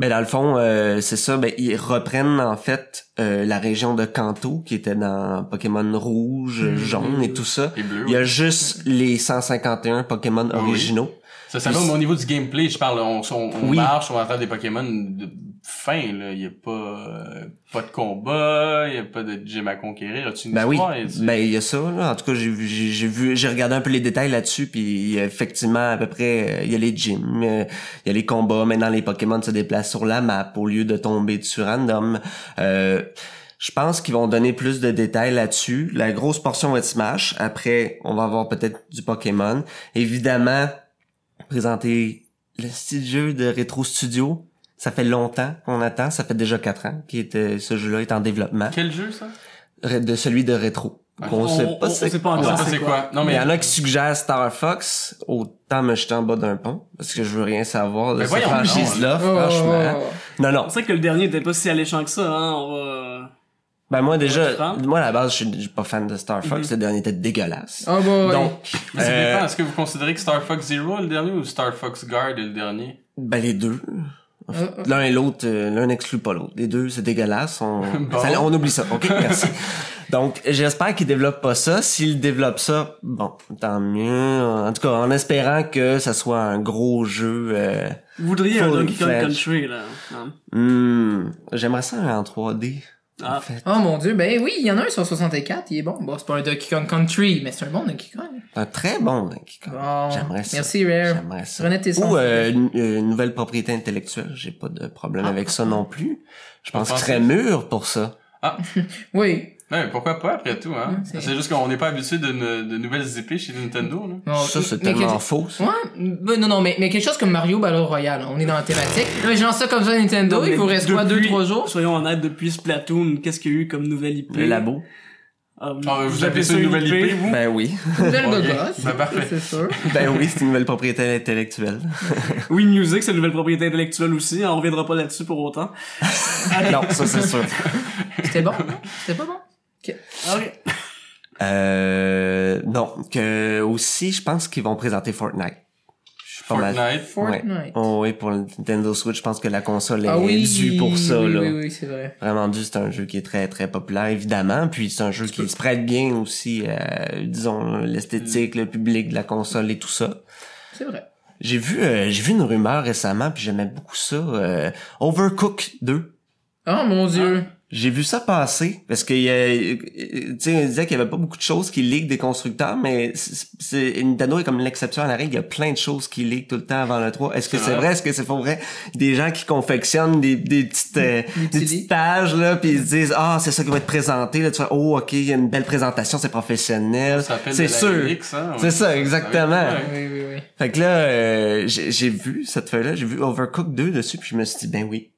Ben dans le fond, euh, c'est ça. Ben ils reprennent en fait euh, la région de Kanto qui était dans Pokémon rouge, Mhm. jaune et tout ça. Et bleu. Il y a juste les 151 Pokémon Oui. originaux. Ça, ça va, mais au niveau du gameplay, je parle, on, on, on Oui. marche, on attrape des Pokémon de fin, là. Il y a pas, euh, pas de combat, il y a pas de gym à conquérir. As-tu une Ben oui, histoire? As-tu- ben il y a ça. Là. En tout cas, j'ai vu, j'ai j'ai vu, j'ai regardé un peu les détails là-dessus, puis a effectivement à peu près, euh, il y a les gyms, euh, il y a les combats. Maintenant, les Pokémon se déplacent sur la map au lieu de tomber dessus random. Euh, je pense qu'ils vont donner plus de détails là-dessus. La grosse portion va être Smash. Après, on va avoir peut-être du Pokémon. Évidemment, présenter le style jeu de Retro Studio. Ça fait longtemps qu'on attend. Ça fait déjà quatre ans que ce jeu-là est en développement Quel jeu, ça? de celui de rétro. Ah, on, sait on- pas on c'est sait pas On encore sait pas c'est c'est quoi. Non, mais il y en a qui suggèrent Star Fox, autant me jeter en bas d'un pont, parce que je veux rien savoir de Ben cette voyons donc, franchise-là, Oh, franchement. Non, non. C'est vrai que le dernier était pas si alléchant que ça, hein. On va... Ben moi déjà, moi à la base, je suis pas fan de Star Fox, Mhm. le dernier était dégueulasse. Oh boy. Donc, Mais ça euh, dépend. Est-ce que vous considérez que Star Fox Zero est le dernier ou Star Fox Guard est le dernier? ben les deux. Euh, euh. L'un et l'autre, euh, l'un n'exclut pas l'autre. Les deux, c'est dégueulasse. On, Bon. ça- on oublie ça. OK, merci. Donc, j'espère qu'ils développent pas ça. S'ils développent ça, bon, tant mieux. En tout cas, en espérant que ça soit un gros jeu. Euh, Vous voudriez un Donkey Kong. Country, là. hmm, J'aimerais ça en 3D. Ah. En fait. Oh mon dieu, ben oui, il y en a un sur 64, il est bon. Bon, c'est pas un Donkey Kong Country, mais c'est un bon Donkey Kong. Un très bon Donkey Kong. Bon, J'aimerais ça. Merci Rare. J'aimerais ça. Prenez tes sons. Ou euh, une, une nouvelle propriété intellectuelle. J'ai pas de problème Ah. avec ça non plus. Je pense qu'il serait mûr pour ça. Oui. Ouais, pourquoi pas après tout, hein? Ouais, c'est- juste qu'on n'est pas habitué de, ne- de nouvelles épées chez Nintendo, là. Bon, ça, c'est tellement quelque- faux. ça. Ouais, ben non, non, mais, mais quelque chose comme Mario Battle Royale, on est dans la thématique. Mais lance ça comme ça Nintendo, Non, il vous reste quoi, deux, depuis- trois jours? Soyons honnêtes, depuis Splatoon, qu'est-ce qu'il y a eu comme nouvelle IP? Le labo. Ah, Ah, vous appelez ça une nouvelle IP, vous? Ben oui. Nouvelle Ok. gogosse, Ben, parfait. c'est sûr. ben oui, c'est une nouvelle propriété intellectuelle. Oui, Music, c'est une nouvelle propriété intellectuelle aussi. On reviendra pas là-dessus pour autant. non, ça c'est sûr. C'était bon? non? C'était pas bon? Ok. Euh, non, que aussi, je pense qu'ils vont présenter Fortnite. Je suis pas mal. Fortnite? Fortnite. Oh oui, pour le Nintendo Switch, je pense que la console est Ah oui, due pour ça, oui, là. oui, oui, c'est vrai. Vraiment dû, c'est un jeu qui est très très populaire évidemment, puis c'est un jeu qui se prête bien aussi, euh, disons l'esthétique, le public de la console et tout ça. C'est vrai. J'ai vu euh, j'ai vu une rumeur récemment puis j'aimais beaucoup ça. euh, Overcook 2. Oh mon dieu. J'ai vu ça passer parce que euh, tu sais on disait qu'il y avait pas beaucoup de choses qui leak des constructeurs mais c'est c'est- Nintendo est comme l'exception à la règle, il y a plein de choses qui leak tout le temps avant le 3. Est-ce que C'est c'est vrai. vrai? Est-ce que c'est pas vrai? Des gens qui confectionnent des des petites euh, des petites pages là puis ils se disent ah, c'est ça qui va être présenté là tu fais oh OK, il y a une belle présentation, c'est professionnel. Ça s'appelle C'est de la sûr. Hein. C'est ça exactement. Oui, oui, oui. Fait que là, euh, j'ai j'ai vu cette feuille-là, j'ai vu Overcooked 2 dessus, puis je me suis dit, ben oui.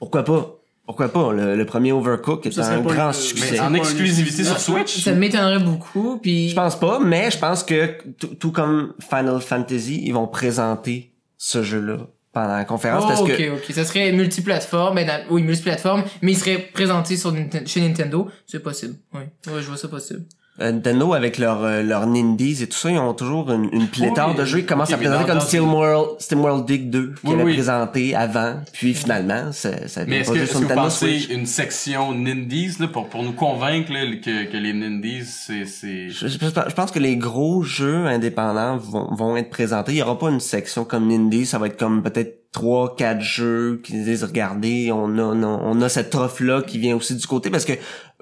Pourquoi pas? Pourquoi pas? Le, le premier Overcooked est un grand le- succès. Mais C'est en exclusivité sur Switch? Ça m'étonnerait beaucoup, puis... Je pense pas, mais je pense que tout- comme Final Fantasy, ils vont présenter ce jeu-là pendant la conférence Oh, parce ok, que ok. Ça serait multiplateforme, ben, dans- oui, multiplateforme, mais il serait présenté sur chez Nintendo. C'est possible. Oui. Ouais, je vois ça possible. Euh, Nintendo avec leur euh, leur Nindies et tout ça, ils ont toujours une, une pléthore Oui, de jeux qui commencent à présenter comme dans- SteamWorld, SteamWorld Dig 2 qui Oui, avait oui. présenté avant, puis finalement ça ça Mais est-ce que, est-ce sur que vous pensez Switch. une section Nindies, là, pour, pour nous convaincre, là, que, que les Nindies, c'est, c'est... Je, je- je pense que les gros jeux indépendants vont, vont être présentés. Il y aura pas une section comme Indie, ça va être comme peut-être trois, quatre jeux qui disent regardez, on a, on a, on a cette offre là qui vient aussi du côté parce que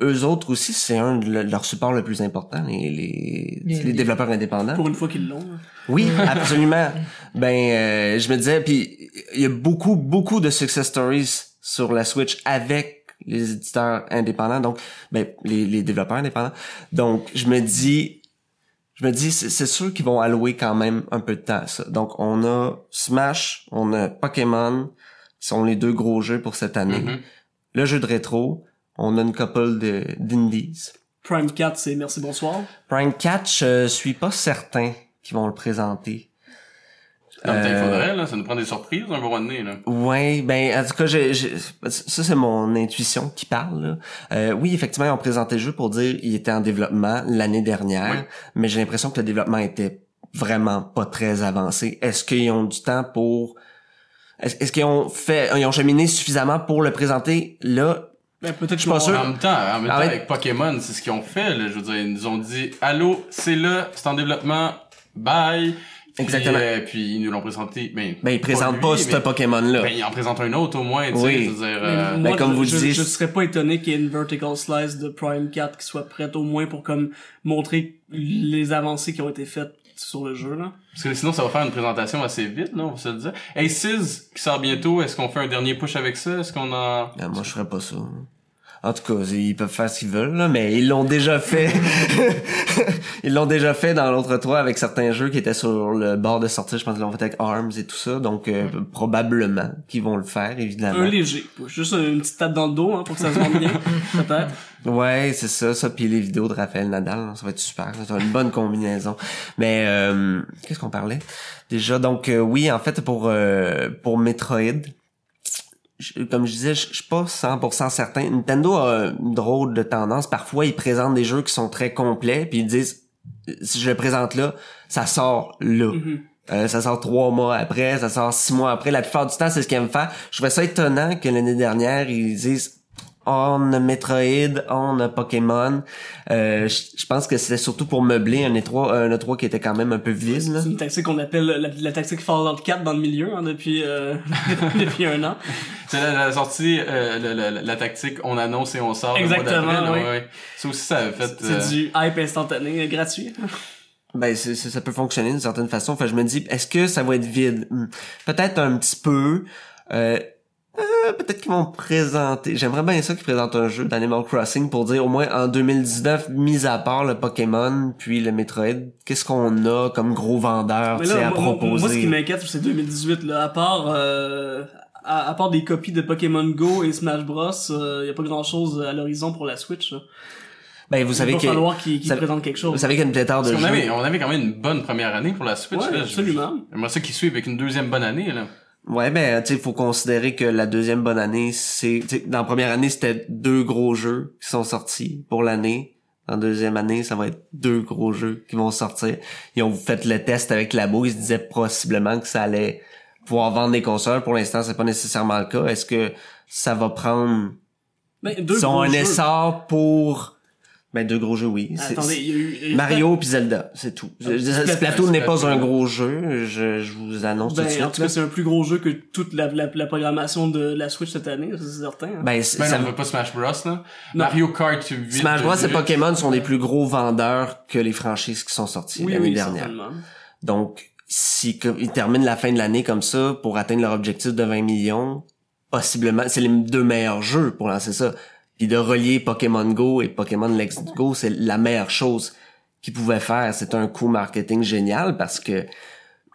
eux autres aussi c'est un de le- leur support le plus important les les, Les développeurs indépendants. Pour une fois qu'ils l'ont. hein. Oui, absolument. ben euh, je me disais puis il y a beaucoup beaucoup de success stories sur la Switch avec les éditeurs indépendants donc ben les, les développeurs indépendants. Donc je me dis je me dis c'est sûr qu'ils vont allouer quand même un peu de temps à ça. Donc on a Smash, on a Pokémon, sont les deux gros jeux pour cette année. Mhm. Le jeu de rétro, on a une couple de d'indies. Prime 4, c'est merci, bonsoir. Prime Catch, je suis pas certain qu'ils vont le présenter. En même temps, il Euh, faudrait, là, ça nous prend des surprises un moment donné, là. Ouais, ben en tout cas, j'ai- j'ai- ça c'est mon intuition qui parle. là. Euh, oui, effectivement, ils ont présenté le jeu pour dire il était en développement l'année dernière, Oui. mais j'ai l'impression que le développement était vraiment pas très avancé. Est-ce qu'ils ont du temps pour est-ce est-ce qu'ils ont fait ils ont cheminé suffisamment pour le présenter? Là Ben, peut-être Je suis pas sûr. En même temps, en même temps, avec Pokémon, c'est ce qu'ils ont fait, là. Je veux dire, ils nous ont dit, allô, c'est là, c'est en développement, bye. Puis, Exactement. euh, puis ils nous l'ont présenté. Ben, Ben ils présentent lui, pas mais- ce Pokémon là. Ben, ils en présentent un autre au moins, tu sais. Oui. Je veux dire, Mais euh, moi, ben, comme je, vous le je, disiez, je serais pas étonné qu'il y ait une vertical slice de Prime 4 qui soit prête au moins pour comme montrer les avancées qui ont été faites sur le jeu là. Parce que sinon, ça va faire une présentation assez vite, non? On va se le dire. Hey, Sizz, qui sort bientôt, est-ce qu'on fait un dernier push avec ça? Est-ce qu'on a... Ah, moi je ferais pas ça. En tout cas, ils peuvent faire ce qu'ils veulent, là, mais ils l'ont déjà fait. ils l'ont déjà fait dans l'autre 3 avec certains jeux qui étaient sur le bord de sortie. Je pense qu'ils l'ont fait avec ARMS et tout ça. Donc, euh, probablement qu'ils vont le faire, évidemment. Un léger, juste une petite tape dans le dos hein, pour que ça se vende bien, peut-être. Ouais, c'est ça. Ça, puis les vidéos de Raphaël Nadal, ça va être super. Ça va être une bonne combinaison. Mais, euh, qu'est-ce qu'on parlait? Déjà, donc, euh, oui, en fait, pour, euh, pour Metroid, je- comme je disais, je je suis pas 100% certain. Nintendo a une drôle de tendance. Parfois, ils présentent des jeux qui sont très complets, puis ils disent, si je le présente là, ça sort là. Mhm. Euh, ça sort trois mois après, ça sort six mois après. La plupart du temps, c'est ce qu'ils aiment faire. Je trouvais ça étonnant que l'année dernière, ils disent on a Metroid, on a Pokémon. Euh, je je pense que c'était surtout pour meubler un E3, un E3 qui était quand même un peu vide. là. C'est une tactique qu'on appelle la, la tactique Fallout 4 dans le milieu hein, depuis euh, depuis un an. C'est la, la sortie, euh, la, la- la tactique, on annonce et on sort. le mois Exactement, là, oui. ouais, ouais. Ça aussi, ça a fait... C'est euh, du hype instantané, euh, gratuit. Ben, c'est- c'est- ça peut fonctionner d'une certaine façon. Enfin, je me dis, est-ce que ça va être vide? Hmm. Peut-être un petit peu. Euh, euh, peut-être qu'ils vont présenter. J'aimerais bien ça qu'ils présentent un jeu d'Animal Crossing pour dire au moins en 2019, mis à part le Pokémon puis le Metroid, qu'est-ce qu'on a comme gros vendeur Mais tu sais, là, à moi, moi, proposer. moi, ce qui m'inquiète, c'est 2018. Là, à part euh, à, à part des copies de Pokémon Go et Smash Bros, il y a pas grand chose à l'horizon pour la Switch. Là. ben, vous Il savez va que falloir qu'ils présentent quelque chose. vous savez qu'il y a une pléthore de Parce qu'on jeux. avait, on avait quand même une bonne première année pour la Switch. Ouais, là. Je- absolument. J'aimerais ça qu'ils suivent avec une deuxième bonne année, là. Ouais, ben, tu sais, faut considérer que la deuxième bonne année, c'est, dans la première année, c'était deux gros jeux qui sont sortis pour l'année. En deuxième année, ça va être deux gros jeux qui vont sortir. Ils ont fait le test avec Labo, ils se disaient possiblement que ça allait pouvoir vendre des consoles. Pour l'instant, c'est pas nécessairement le cas. Est-ce que ça va prendre, Ben, deux ils ont gros un jeux. essor pour, ben, deux gros jeux, oui. C'est- Attendez, il y a eu... il y a eu- Mario puis Zelda, c'est tout. Ah, Splatoon. N'est pas un gros jeu, je, je vous annonce tout de Ben, suite. en tout là. cas, c'est un plus gros jeu que toute la, la, la programmation de la Switch cette année, c'est certain. hein. Ben, c'est- Ben ça non, on veut pas Smash Bros, là. Non. Mario Kart 8. Smash Bros et Pokémon sont des plus gros vendeurs que les franchises qui sont sorties oui, l'année oui, dernière. Donc, si comme- ils terminent la fin de l'année comme ça pour atteindre leur objectif de 20 millions, possiblement, c'est les deux meilleurs jeux pour lancer ça. Puis de relier Pokémon Go et Pokémon Let's Go, c'est la meilleure chose qu'ils pouvaient faire. C'est un coup marketing génial parce que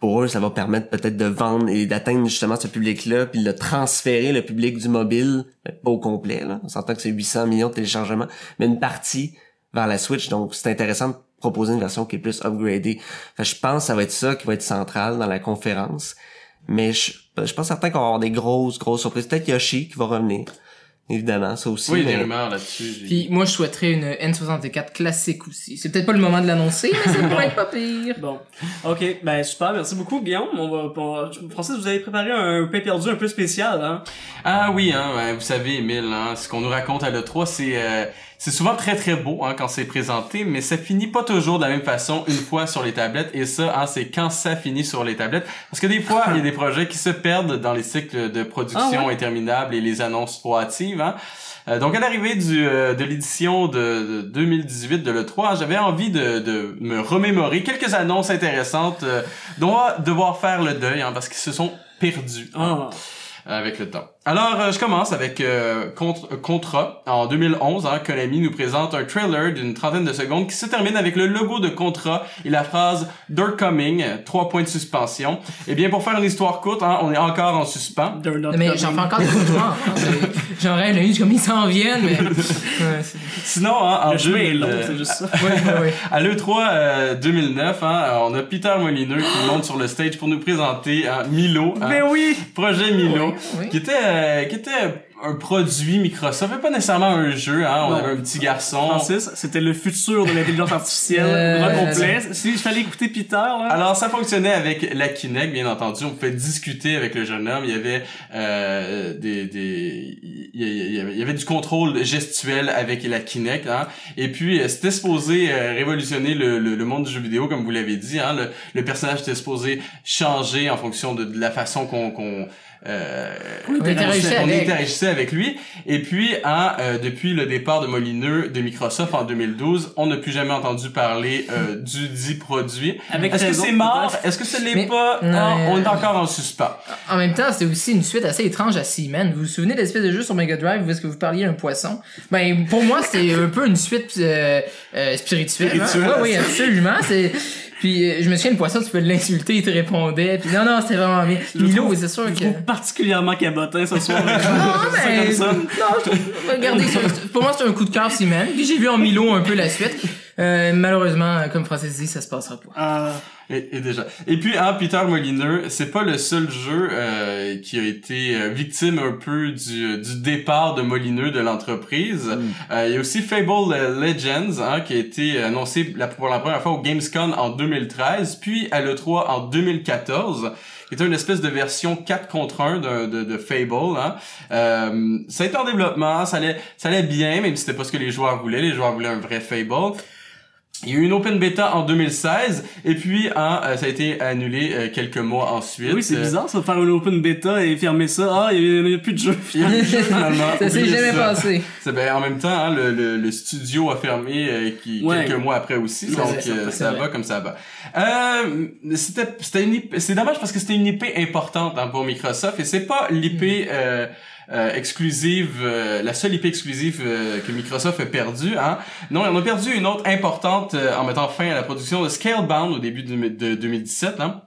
pour eux, ça va permettre peut-être de vendre et d'atteindre justement ce public-là, puis de transférer le public du mobile, pas au complet, là. On s'entend que c'est 800 millions de téléchargements, mais une partie vers la Switch. Donc, c'est intéressant de proposer une version qui est plus upgradée. Fait je pense que ça va être ça qui va être central dans la conférence. Mais je, je pense certain qu'on va avoir des grosses, grosses surprises. Peut-être Yoshi qui va revenir. Évidemment, ça aussi. Oui, il y a mais- des rumeurs là-dessus. Puis moi, je souhaiterais une N64 classique aussi. C'est peut-être pas le moment de l'annoncer, mais ça pourrait être pas pire. Bon. Ok, ben super, merci beaucoup Guillaume. On va, on Francis, vous avez préparé un pain perdu un peu spécial, hein? Ah oui, hein, ouais, vous savez, Emile, hein, ce qu'on nous raconte à l'E3, c'est euh, c'est souvent très très beau hein, quand c'est présenté, mais ça finit pas toujours de la même façon une fois sur les tablettes. Et ça, hein, c'est quand ça finit sur les tablettes. Parce que des fois, il y a des projets qui se perdent dans les cycles de production Ah ouais? interminables et les annonces trop hâtives. Hein. Euh, donc à l'arrivée du euh, de l'édition de, de 2018 de l'E3, j'avais envie de, de me remémorer quelques annonces intéressantes euh, dont on va devoir faire le deuil hein, parce qu'ils se sont perdus. hein Ah. avec le temps. Alors, euh, je commence avec euh, Contra, euh, Contra. En 2011, hein, Konami nous présente un trailer d'une trentaine de secondes qui se termine avec le logo de Contra et la phrase They're coming, trois points de suspension. Eh bien, pour faire une histoire courte, hein, on est encore en suspens. They're not Mais j'en fais encore des hein. J'aurais le comme ils s'en viennent, mais. Ouais, Sinon, hein, en Le chemin est 2000, long, euh, c'est juste ça. ouais, ouais, ouais. À l'E3 euh, 2009, hein, on a Peter Molineux qui monte sur le stage pour nous présenter hein, Milo, hein, Mais oui! projet Milo, Oui, oui. qui était euh, qui était un produit Microsoft, mais pas nécessairement un jeu. Hein, on Non. avait un petit garçon. Francis, c'était le futur de l'intelligence artificielle. Euh, complet. Si je fallait écouter Peter, là. Alors ça fonctionnait avec la Kinect, bien entendu. On pouvait discuter avec le jeune homme. Il y avait euh, des, des il y il avait, il y avait du contrôle gestuel avec la Kinect. Hein. Et puis euh, c'était supposé euh, révolutionner le, le, le monde du jeu vidéo, comme vous l'avez dit. Hein. Le, le personnage était supposé changer en fonction de, de la façon qu'on qu'on euh, On interagissait on avec. interagissait avec lui. Et puis, hein, euh, depuis le départ de Molineux de Microsoft en 2012, on n'a plus jamais entendu parler euh, du dit produit. Est-ce que c'est mort? Est-ce que ce Mais- pas? Ah, on est encore en suspens. En même temps, c'était aussi une suite assez étrange à Seaman. Vous vous souvenez de l'espèce de jeu sur Mega Drive où est-ce que vous parliez un poisson? Ben, pour moi, c'est un peu une suite euh, euh, spirituelle. hein. Ouais, oui, absolument. C'est... Puis euh, je me souviens, le poisson, tu peux l'insulter, il te répondait. Puis non, non, c'était vraiment bien. Milo, c'est sûr que... particulièrement cabotin ce soir. Non, mais... comme ça. Non. Regardez, pour moi, c'est un coup de cœur, Seaman. Puis j'ai vu en Milo un peu la suite. Euh, malheureusement, comme Francis dit, ça se passera pas. Ah, Et, et déjà. Et puis, hein, Peter Molineux, c'est pas le seul jeu euh, qui a été euh, victime un peu du, du départ de Molineux de l'entreprise. Euh, il y a aussi Fable Legends, hein, qui a été annoncé la- pour la première fois au Gamescom en 2013, puis à l'E3 en 2014 qui était une espèce de version 4 contre 1 de, de, de Fable. Hein. Euh, ça a été en développement, ça allait, ça allait bien, même si c'était pas ce que les joueurs voulaient. Les joueurs voulaient un vrai Fable. Il y a eu une open beta en 2016 et puis hein, ça a été annulé euh, quelques mois ensuite. oui, c'est bizarre ça, faire une open beta et fermer ça. Ah, il n'y a, plus de jeu. finalement, ça s'est jamais ça. passé. C'est ben, en même temps, hein, le, le, le studio a fermé euh, qui, Ouais. quelques mois après aussi, donc euh, ça va comme ça va. Euh, c'était c'était une c'est dommage parce que c'était une IP importante hein, pour Microsoft et c'est pas l'IP Mm. Euh, exclusive, euh, la seule IP exclusive euh, que Microsoft a perdue. Hein. Non, on a perdu une autre importante euh, en mettant fin à la production de Scalebound au début de, de 2017. Hein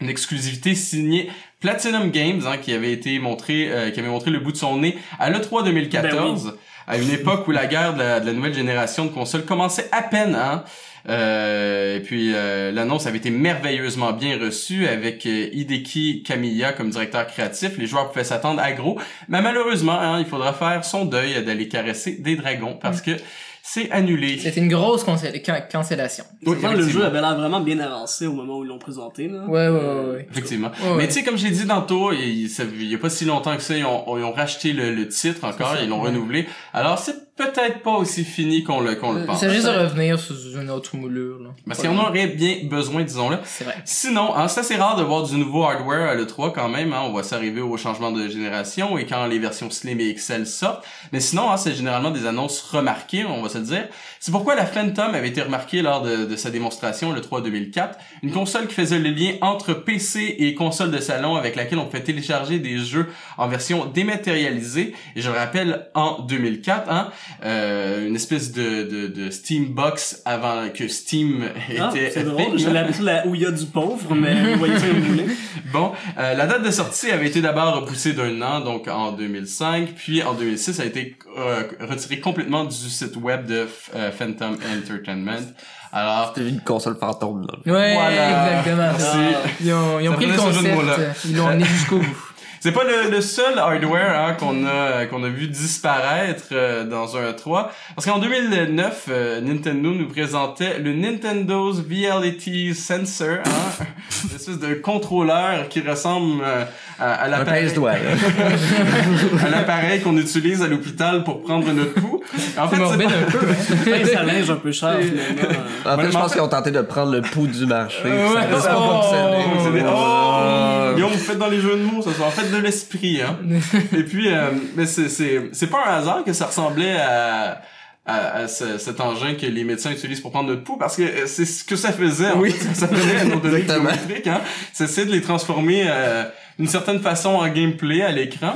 une exclusivité signée Platinum Games hein, qui avait été montré euh, qui avait montré le bout de son nez à l'E3 2014 à une époque où la guerre de la, de la nouvelle génération de consoles commençait à peine hein. Euh, et puis euh, l'annonce avait été merveilleusement bien reçue avec euh, Hideki Kamiya comme directeur créatif. Les joueurs pouvaient s'attendre à gros, mais malheureusement, hein, il faudra faire son deuil d'aller caresser des dragons parce que c'est annulé. C'était une grosse can- cancellation. Oui, Pourtant, le jeu avait l'air vraiment bien avancé au moment où ils l'ont présenté. Là. Ouais, ouais, ouais, ouais. Effectivement. Ouais, ouais. Mais tu sais, comme j'ai dit tantôt, il, ça- il y a pas si longtemps que ça, ils ont, ils ont racheté le, le titre encore, ils l'ont ouais. renouvelé. Alors c'est peut-être pas aussi fini qu'on le, qu'on le pense. Ça risque de revenir sous une autre moulure, là. Parce qu'on aurait bien besoin, disons-le. C'est vrai. Sinon, hein, c'est assez rare de voir du nouveau hardware à l'E3 quand même. Hein, on va s'arriver au changement de génération et quand les versions Slim et XL sortent. Mais sinon, hein, c'est généralement des annonces remarquées, on va se le dire. C'est pourquoi la Phantom avait été remarquée lors de, de sa démonstration l'E3 2004. Une console qui faisait le lien entre PC et console de salon avec laquelle on pouvait télécharger des jeux en version dématérialisée. Et je le rappelle, en 2004, hein, euh, une espèce de, de, de Steam Box avant que Steam Ah, était c'est drôle. Je sur la ouïa du pauvre, mais vous voyez ça comme vous voulez. Bon, euh, la date de sortie avait été d'abord repoussée d'un an, donc en 2005, puis en 2006, ça a été euh, retiré complètement du site web de euh, Phantom Entertainment. Alors, C'était une console fantôme, là. Ouais, Voilà. exactement. Merci. Ils ont, ils ont pris le ce concept, ils l'ont amené jusqu'au bout. C'est pas le, seul hardware hein, qu'on a qu'on a vu disparaître euh, dans un 3 parce qu'en 2009 euh, Nintendo nous présentait le Nintendo's Reality Sensor hein, une espèce de contrôleur qui ressemble euh, à, l'appareil qu'on utilise à l'hôpital pour prendre notre pouls. En fait, c'est un peu, hein. À linge un peu cher, finalement. En Ouais, fait, je pense fait- qu'ils ont tenté de prendre le pouls du marché. Ça ouais, a pas fonctionné. Oh, Euh, oh, Guillaume, vous faites dans les jeux de mots, ça soit en fait de l'esprit, hein. Et puis, euh, mais c'est, c'est, c'est pas un hasard que ça ressemblait à, à, à ce- cet engin que les médecins utilisent pour prendre notre pouls, parce que euh, c'est ce que ça faisait, en Oui. fait. Ça prenait nos données biométriques, hein. C'est essayer de les transformer, euh, d'une certaine façon en gameplay à l'écran.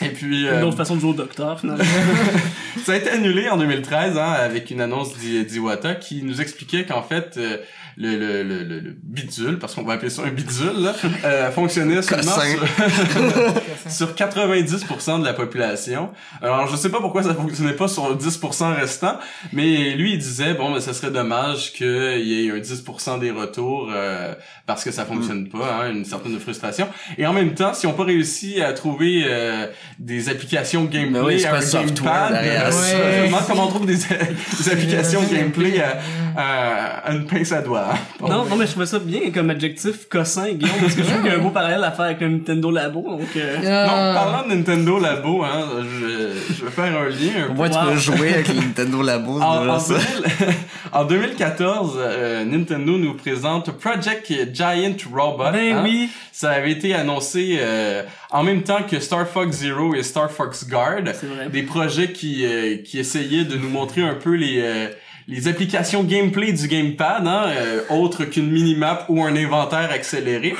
Et puis, Une euh, autre façon de jouer au docteur, finalement. ça a été annulé en 2013 hein, avec une annonce d'I- d'Iwata qui nous expliquait qu'en fait euh, le, le, le, le, le bidule, parce qu'on va appeler ça un bidule, là, euh, fonctionnait seulement sur, sur 90% de la population. Alors je sais pas pourquoi ça fonctionnait pas sur le 10% restant, mais lui il disait bon mais ça serait dommage qu'il y ait un 10% des retours euh, parce que ça fonctionne pas, hein, une certaine frustration. Et en même temps, si on pas réussi à trouver euh, des applications gameplay Ben oui, c'est à un gamepad, euh, ça. je me demande comment on trouve des, des applications gameplay à, à, à une pince à doigts. Non, non, mais je trouvais ça bien comme adjectif cossin, Guillaume, parce que je trouve qu'il y a un beau parallèle à faire avec le Nintendo Labo, donc... Euh... Euh, Non, parlant de Nintendo Labo, hein, je, je vais faire un lien un Au peu. moins, tu Wow. peux jouer avec le Nintendo Labo, En, en, ça. 2000 en 2014, euh, Nintendo nous présente Project Giant Robot. Ben hein. oui, Ça avait été annoncé euh, en même temps que Star Fox Zero et Star Fox Guard. c'est vrai. Des projets qui, euh, qui essayaient de nous montrer un peu les, euh, les applications gameplay du gamepad, hein, euh, autre qu'une minimap ou un inventaire accéléré.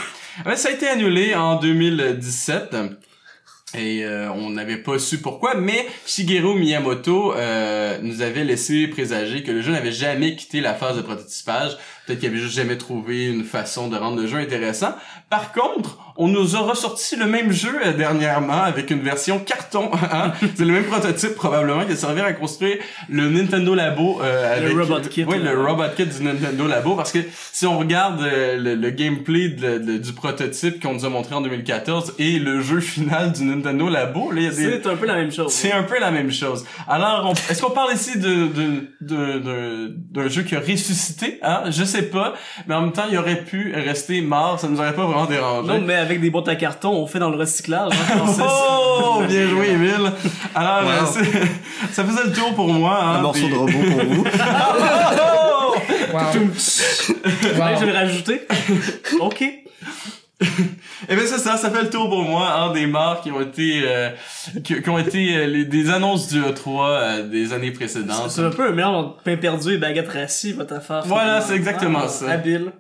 Euh, ça a été annulé en 2017. Et euh, on n'avait pas su pourquoi, mais Shigeru Miyamoto nous avait laissé présager que le jeu n'avait jamais quitté la phase de prototypage. Peut-être qu'il avait juste jamais trouvé une façon de rendre le jeu intéressant. Par contre, on nous a ressorti le même jeu euh, dernièrement avec une version carton. hein? C'est le même prototype probablement qui a servi à construire le Nintendo Labo euh, avec Robot Kit, Oui, le Robot Kit du Nintendo Labo parce que si on regarde euh, le, le gameplay de- de- du prototype qu'on nous a montré en 2014 et le jeu final du Nintendo Labo, là, il y a des C'est un peu la même chose. c'est un peu la même chose. Alors, on- est-ce qu'on parle ici de de- de- d'un jeu qui a ressuscité hein? Je sais pas, mais en même temps, il aurait pu rester mort, ça nous aurait pas vraiment dérangé. Non, mais avec des boîtes à carton, on fait dans le recyclage. hein, Oh, bien joué, Emile. Alors, Wow. euh, ça faisait le tour pour moi. Hein, Un morceau des- de robot pour vous. Oh! wow. Ouais, Wow. je vais le rajouter. ok. Eh bien c'est ça, ça fait le tour pour moi, hein, des morts qui ont été, euh, qui, qui ont été euh, les, des annonces du E3 euh, des années précédentes. C'est un peu un mélange entre pain perdu et baguette rassis, votre affaire. Voilà, c'est exactement Ah, ça. Habile.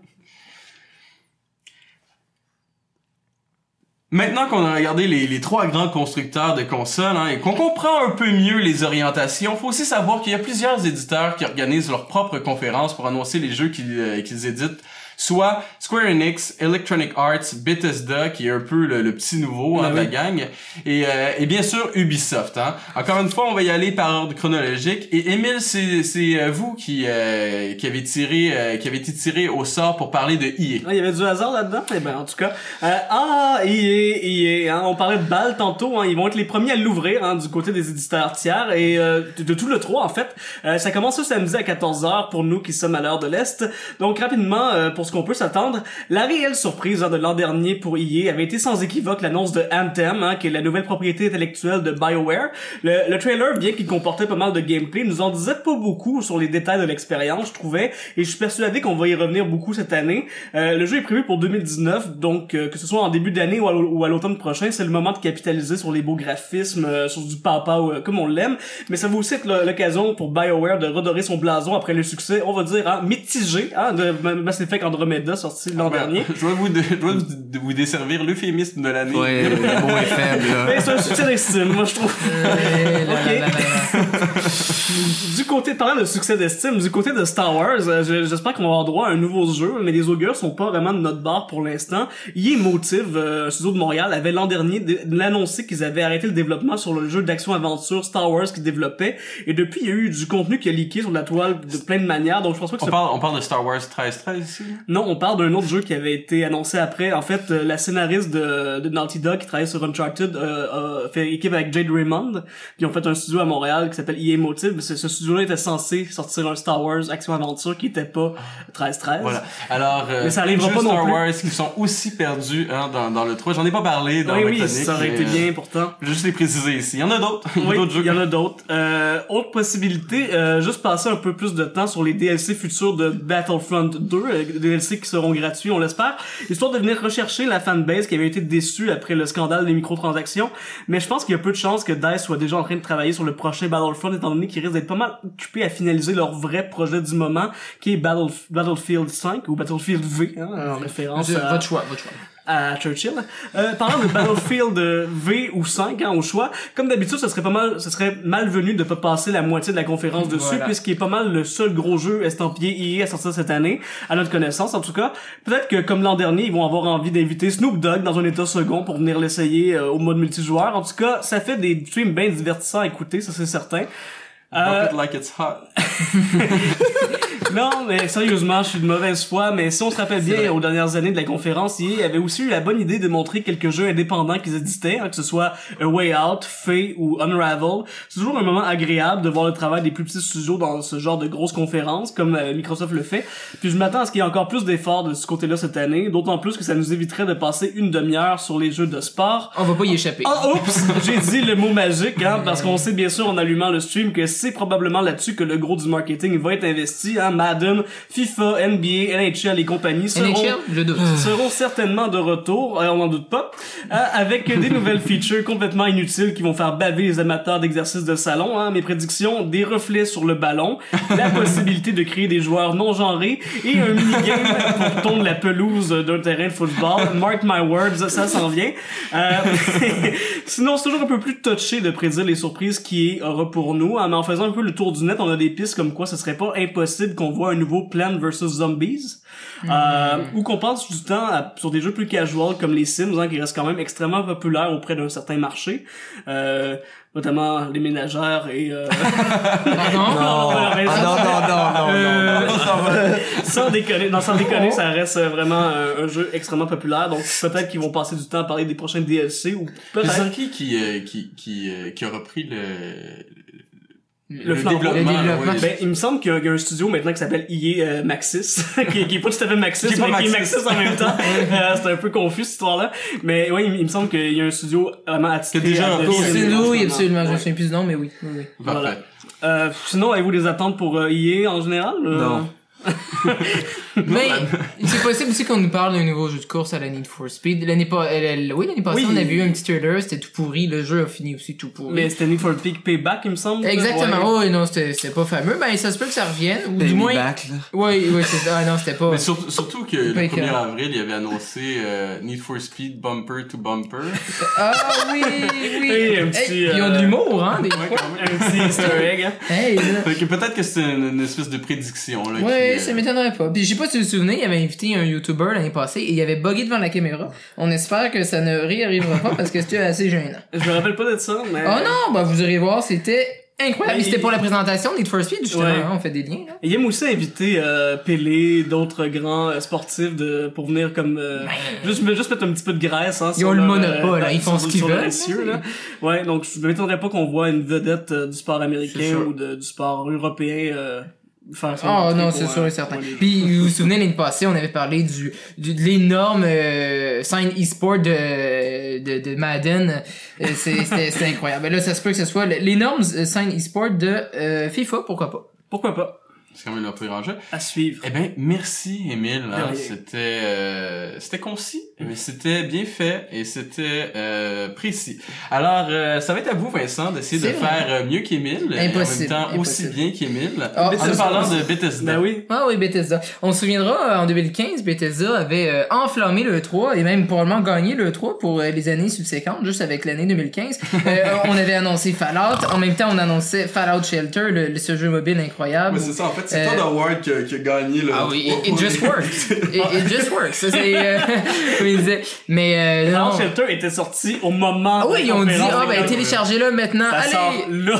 Maintenant qu'on a regardé les, les trois grands constructeurs de consoles hein, et qu'on comprend un peu mieux les orientations, faut aussi savoir qu'il y a plusieurs éditeurs qui organisent leurs propres conférences pour annoncer les jeux qu'ils euh, qu'ils éditent. Soit Square Enix, Electronic Arts, Bethesda, qui est un peu le, le petit nouveau hein, Ah de la gang, et, euh, et bien sûr Ubisoft. Hein. Encore une fois, on va y aller par ordre chronologique. Et Emile, c'est c'est, euh, vous qui euh, qui avez tiré, euh, qui avez été tiré au sort pour parler de EA. Ah, il y avait du hasard là-dedans? Eh ben, en tout cas. Euh, ah, EA, EA, hein, on parlait de balles tantôt, hein, ils vont être les premiers à l'ouvrir, hein, du côté des éditeurs tiers, et euh, de, de tout le 3, en fait. Euh, ça commence ce samedi à 14h pour nous qui sommes à l'heure de l'Est. Donc, rapidement, euh, pour ce qu'on peut s'attendre, la réelle surprise de l'an dernier pour EA avait été sans équivoque l'annonce de Anthem, hein, qui est la nouvelle propriété intellectuelle de BioWare. Le, le trailer, bien qu'il comportait pas mal de gameplay, nous en disait pas beaucoup sur les détails de l'expérience, je trouvais, et je suis persuadé qu'on va y revenir beaucoup cette année. Euh, le jeu est prévu pour 2019, donc euh, que ce soit en début d'année ou à, l'automne prochain, c'est le moment de capitaliser sur les beaux graphismes, euh, sur du papa comme on l'aime, mais ça va aussi être l'occasion pour BioWare de redorer son blason après le succès, on va dire, hein, mitigé, hein, de Mass Effect Andromeda sorti l'an Ben, dernier. Je dois vous, je dois vous- vous desservir l'euphémisme de l'année. Ouais, le mot est faible, Mais c'est un succès d'estime, moi je trouve. Euh, là, Ok. là, là, là, là. Du côté, parlant de succès d'estime, du côté de Star Wars, euh, je- j'espère qu'on va avoir droit à un nouveau jeu, mais les augures sont pas vraiment de notre barre pour l'instant. EA Motive, euh, un studio de Montréal, avait l'an dernier annoncé qu'ils avaient arrêté le développement sur le jeu d'action-aventure Star Wars qu'ils développaient, et depuis, il y a eu du contenu qui a leaké sur la toile de plein de manières, donc je pense pas que On parle, on parle de Star Wars 13-13 ici? non, on parle d'un autre jeu qui avait été annoncé après. En fait, euh, la scénariste de, de Naughty Dog qui travaillait sur Uncharted euh, fait équipe avec Jade Raymond. Puis ont fait un studio à Montréal qui s'appelle EA Motive. Ce, ce studio-là était censé sortir un Star Wars action-aventure qui était pas 13-13. Voilà. Alors, euh, Mais ça arrivera pas non Star plus. Wars qui sont aussi perdus hein, dans, dans le 3. J'en ai pas parlé dans Oui, la oui, chronique, ça aurait été euh, bien pourtant. je vais juste les préciser ici. Il y en a d'autres. Il y a Oui, il y en a d'autres. Euh, autre possibilité, euh, juste passer un peu plus de temps sur les DLC futurs de Battlefront 2, euh, DLC qui seront gratuits, on l'espère, histoire de venir rechercher la fanbase qui avait été déçue après le scandale des microtransactions. Mais je pense qu'il y a peu de chances que DICE soit déjà en train de travailler sur le prochain Battlefront, étant donné qu'il risque d'être pas mal occupés à finaliser leur vrai projet du moment, qui est Battle, Battlefield 5 ou Battlefield V, hein, en référence à, Votre choix, votre choix. À Churchill. Euh, parlant de Battlefield euh, V ou 5 hein, au choix, comme d'habitude, ce serait pas mal, ce serait malvenu de pas passer la moitié de la conférence dessus, Voilà. puisqu'il est pas mal le seul gros jeu estampillé EA à sortir cette année, à notre connaissance en tout cas. Peut-être que comme l'an dernier, ils vont avoir envie d'inviter Snoop Dogg dans un état second pour venir l'essayer euh, au mode multijoueur. En tout cas, ça fait des streams bien divertissants à écouter, ça c'est certain. Euh, Drop it like it's hot. non, mais sérieusement, je suis de mauvaise foi, mais si on se rappelle bien, aux dernières années de la conférence, il avait aussi eu la bonne idée de montrer quelques jeux indépendants qui existaient, hein, que ce soit A Way Out, Fate ou Unravel. C'est toujours un moment agréable de voir le travail des plus petits studios dans ce genre de grosses conférences, comme euh, Microsoft le fait. Puis je m'attends à ce qu'il y ait encore plus d'efforts de ce côté-là cette année, d'autant plus que ça nous éviterait de passer une demi-heure sur les jeux de sport. On va pas y échapper. Oh, oups! J'ai dit le mot magique, hein, parce qu'on sait bien sûr en allumant le stream que c'est probablement là-dessus que le gros du marketing va être investi, hein, Madden, FIFA, NBA, NHL et compagnie seront, NHL, certainement de retour, euh, on n'en doute pas, euh, avec des nouvelles features complètement inutiles qui vont faire baver les amateurs d'exercices de salon, hein, mes prédictions, des reflets sur le ballon, la possibilité de créer des joueurs non genrés et un minigame pour tondre la pelouse d'un terrain de football. Mark my words, ça s'en vient. Euh, sinon, c'est toujours un peu plus touché de prédire les surprises qui aura pour nous, hein, mais en faisant un peu le tour du net, on a des pistes comme quoi ce serait pas impossible qu'on voit un nouveau Plan vs Zombies, euh, ou qu'on passe du temps à- sur des jeux plus casual comme les Sims, hein, qui restent quand même extrêmement populaires auprès d'un certain marché, euh, notamment les ménagères et... Euh... Pardon? non, Ah non, non, non, non, Euh, non. sans déconner, non, sans déconner, ça reste euh, vraiment un, un jeu extrêmement populaire. Donc peut-être qu'ils vont passer du temps à parler des prochains DLC ou peut-être. c'est qui qui, euh, qui, qui, euh, qui a repris le, Le développement. Le développement. ouais. Ben, il me semble qu'il y a- qu'il y a un studio maintenant qui s'appelle EA euh, Maxis, qui, qui est pas tout à fait Maxis, Qui est mais pas qui est Maxis. Maxis en même temps. Euh, c'est un peu confus cette histoire-là. Mais oui, il, il me semble qu'il y a un studio vraiment attitré Que déjà un peu- oui, absolument. Je me Ouais. souviens plus du nom, mais oui. oui. Voilà. Euh, sinon, avez-vous des attentes pour euh, EA en général? Euh, Non. Mais c'est possible aussi qu'on nous parle d'un nouveau jeu de course à la Need for Speed. L'année pas, elle- elle- oui, l'année passée, Oui. on avait eu un petit trailer, c'était tout pourri. Le jeu a fini aussi tout pourri. Mais c'était Need for Speed Payback, il me semble. Exactement. Ouais. Oui, non, c'était pas fameux. Ben, ça se peut que ça revienne. Ou du Baby moins. back, là. Oui, oui, c'est ça. Ah, non, c'était pas. Mais surtout, surtout que le pas 1er écœurant. avril, il avait annoncé euh, Need for Speed Bumper to Bumper. Ah oui, oui. Oui, un petit, Hey, Ils ont de euh, l'humour, hein, des Ouais, fois. Un petit easter egg. hein. Hey, là. Fait que peut-être que c'est une, une espèce de prédiction, là. Ouais, qui, ça euh, m'étonnerait pas. Puis je sais pas si vous vous souvenez, il avait invité un YouTuber l'année passée et il avait bugué devant la caméra. On espère que ça ne réarrivera pas parce que c'était assez gênant. Je me rappelle pas de ça, mais... Oh non, bah vous irez voir, c'était incroyable. Mais C'était pour la présentation Need for Speed, justement. Ouais. hein, on fait des liens, là. Il aime aussi inviter euh, Pelé, d'autres grands euh, sportifs de pour venir comme euh, juste juste mettre un petit peu de graisse hein, Ils ont le monopole, euh, hein, ils font ce qu'ils veulent, là. Ouais, donc je m'étonnerais pas qu'on voit une vedette du sport américain ou de, du sport européen euh, faire Oh non, c'est euh, sûr et certain. les- Puis vous vous souvenez l'année passée, on avait parlé du, du de l'énorme euh, sign e-sport de, de, de Madden. Euh, c'est- C'était c'était incroyable. Ben là, ça se peut que ce soit l'énorme euh, sign e-sport de euh, FIFA, pourquoi pas? Pourquoi pas? C'est quand même leur premier enjeu. à suivre. Eh ben, merci, Émile. hein. C'était, euh, c'était concis, mais c'était bien fait et c'était euh, précis. Alors, euh, ça va être à vous, Vincent, d'essayer de vrai. faire euh, mieux qu'Émile et en même Impossible, temps aussi bien qu'Émile. Ah, en parlant de Bethesda. Ben oui. Ah oui, Bethesda. On se souviendra, en 2015, Bethesda avait euh, enflammé le 3 et même probablement gagné le 3 pour euh, les années subséquentes, juste avec l'année 2015. Euh, on avait annoncé Fallout. En même temps, on annonssit Fallout Shelter, le, le- ce jeu mobile incroyable. Mais c'est ça, en fait, c'est Euh, Todd Howard qui a, gagné le. Ah oui, trois it, it just pour- works. It, it just works. Ça, c'est, Mais euh, non. Shelter était sorti au moment. Ah oui, ils ont dit, ah ben téléchargez-le maintenant. Ça sort Allez! là.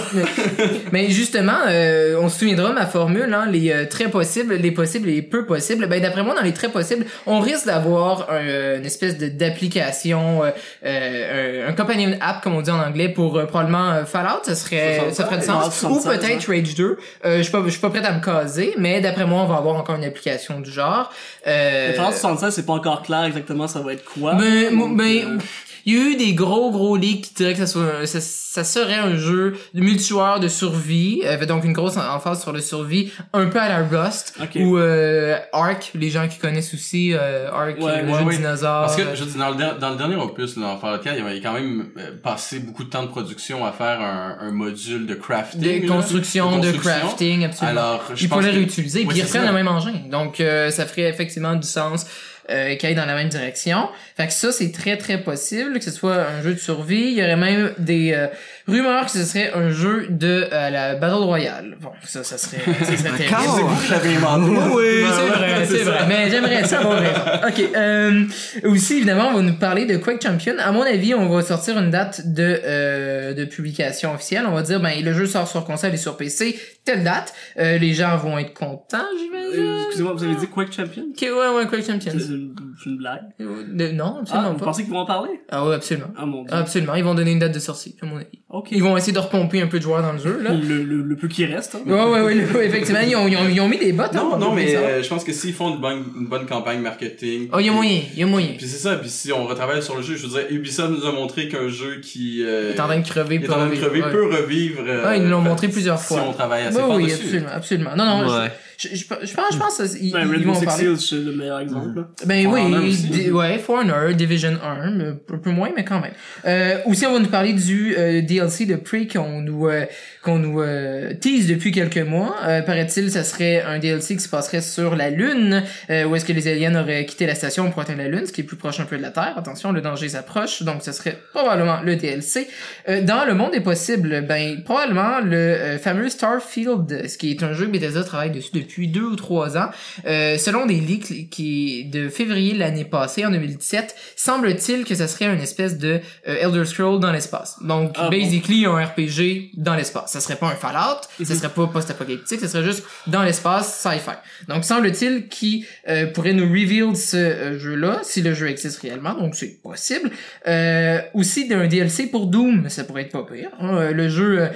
Mais justement, euh, on se souviendra ma formule, hein, les euh, très possibles, les possibles et les peu possibles. Ben d'après moi, dans les très possibles, on risque d'avoir un- une espèce d'application, euh, euh, un, un companion app comme on dit en anglais pour euh, probablement Fallout, ça serait, ça ferait du sens. Ou 76, peut-être Rage 2. Euh, je suis pas, je suis pas prête à me caser, mais d'après moi, on va avoir encore une application du genre. Euh, Fallout 76, c'est pas encore clair exactement ça ça va être quoi. Ben, Donc, ben, euh, il y a eu des gros gros leaks qui diraient que ça, soit, un- ça, ça serait un jeu de multijoueur de survie, euh, avec donc une grosse emphase sur le survie, un peu à la Rust, ou euh, Ark, les gens qui connaissent aussi euh, Ark, Ouais, euh, le ouais, jeu de ouais. dinosaures. Parce que, euh, je dis, dans le, der- dans le dernier opus, là, dans Fallout 4, il avait quand même euh, passé beaucoup de temps de production à faire un, un module de crafting. de là, construction, de, crafting, absolument. Alors, je Ils pourraient réutiliser, puis ils reprennent le même engin. Donc, euh, ça ferait effectivement du sens euh, qu'ils aillent dans la même direction. Fait que ça, c'est très, très possible que ce soit un jeu de survie. Il y aurait même des euh, rumeurs que ce serait un jeu de euh, la Battle Royale. Bon, ça, ça serait, ça serait terrible. C'est vous qui l'avez inventé. Oui, Ben c'est vrai, c'est vrai. Mais j'aimerais ça avoir raison. OK. Euh, aussi, évidemment, on va nous parler de Quake Champion. À mon avis, on va sortir une date de, euh, de publication officielle. On va dire, ben, le jeu sort sur console et sur PC, telle date. Euh, les gens vont être contents, j'imagine. Excusez-moi, vous avez dit Quake Champion? Ok, ouais, ouais, Quake Champions. C'est une, c'est une blague? Euh, non, Ah, absolument vous pas. pensez qu'ils vont en parler? Ah ouais, absolument. Ah mon dieu. Absolument. Ils vont donner une date de sortie, à mon avis. ok. Ils vont essayer de repomper un peu de joueurs dans le jeu, là. Le, le, le peu qui reste. Hein. Ouais, ouais, ouais, le- effectivement. Ils ont, ils ont, ils ont mis des bottes, hein, Non, pour non, mais euh, je pense que s'ils font une bonne, une bonne campagne marketing. Oh, il y a moyen, il y a moyen. Puis c'est ça, puis si on retravaille sur le jeu, je veux dire, Ubisoft nous a montré qu'un jeu qui euh, Il est en train de crever est en pour train de crever ouais. peut revivre. euh, Ouais, ils nous l'ont montré plusieurs fois. Si on travaille assez Ouais, fort oui, dessus. absolument, absolument. Non, non, Ouais. je, je, je, je pense, je pense Ben, ils Rainbow vont en Six parler. Siege, c'est le meilleur exemple. Ben For oui, aussi. di- ouais, For Honor, Division 1, mais un peu moins, mais quand même. Euh, aussi, on va nous parler du euh, DLC de Prey qu'on nous euh, qu'on nous euh, tease depuis quelques mois. Euh, Paraît-il, ça serait un DLC qui se passerait sur la Lune, où est-ce que les aliens auraient quitté la station pour atteindre la Lune, ce qui est plus proche un peu de la Terre. Attention, le danger s'approche, donc ce serait probablement le DLC. Euh, dans le monde des possibles, ben probablement le fameux Starfield, ce qui est un jeu que Bethesda travaille dessus depuis deux ou trois ans. Euh, selon des leaks qui de février l'année passée, en 2017, semble-t-il que ça serait une espèce de euh, Elder Scroll dans l'espace. Donc, Ah bon. basically, un RPG dans l'espace. Ça serait pas un Fallout, ça serait pas post-apocalyptique, ça serait juste dans l'espace sci-fi. Donc, semble-t-il qu'il euh, pourrait nous reveal ce euh, jeu-là, si le jeu existe réellement, donc c'est possible. Euh, aussi d'un DLC pour Doom, ça pourrait être pas pire. hein. Le jeu,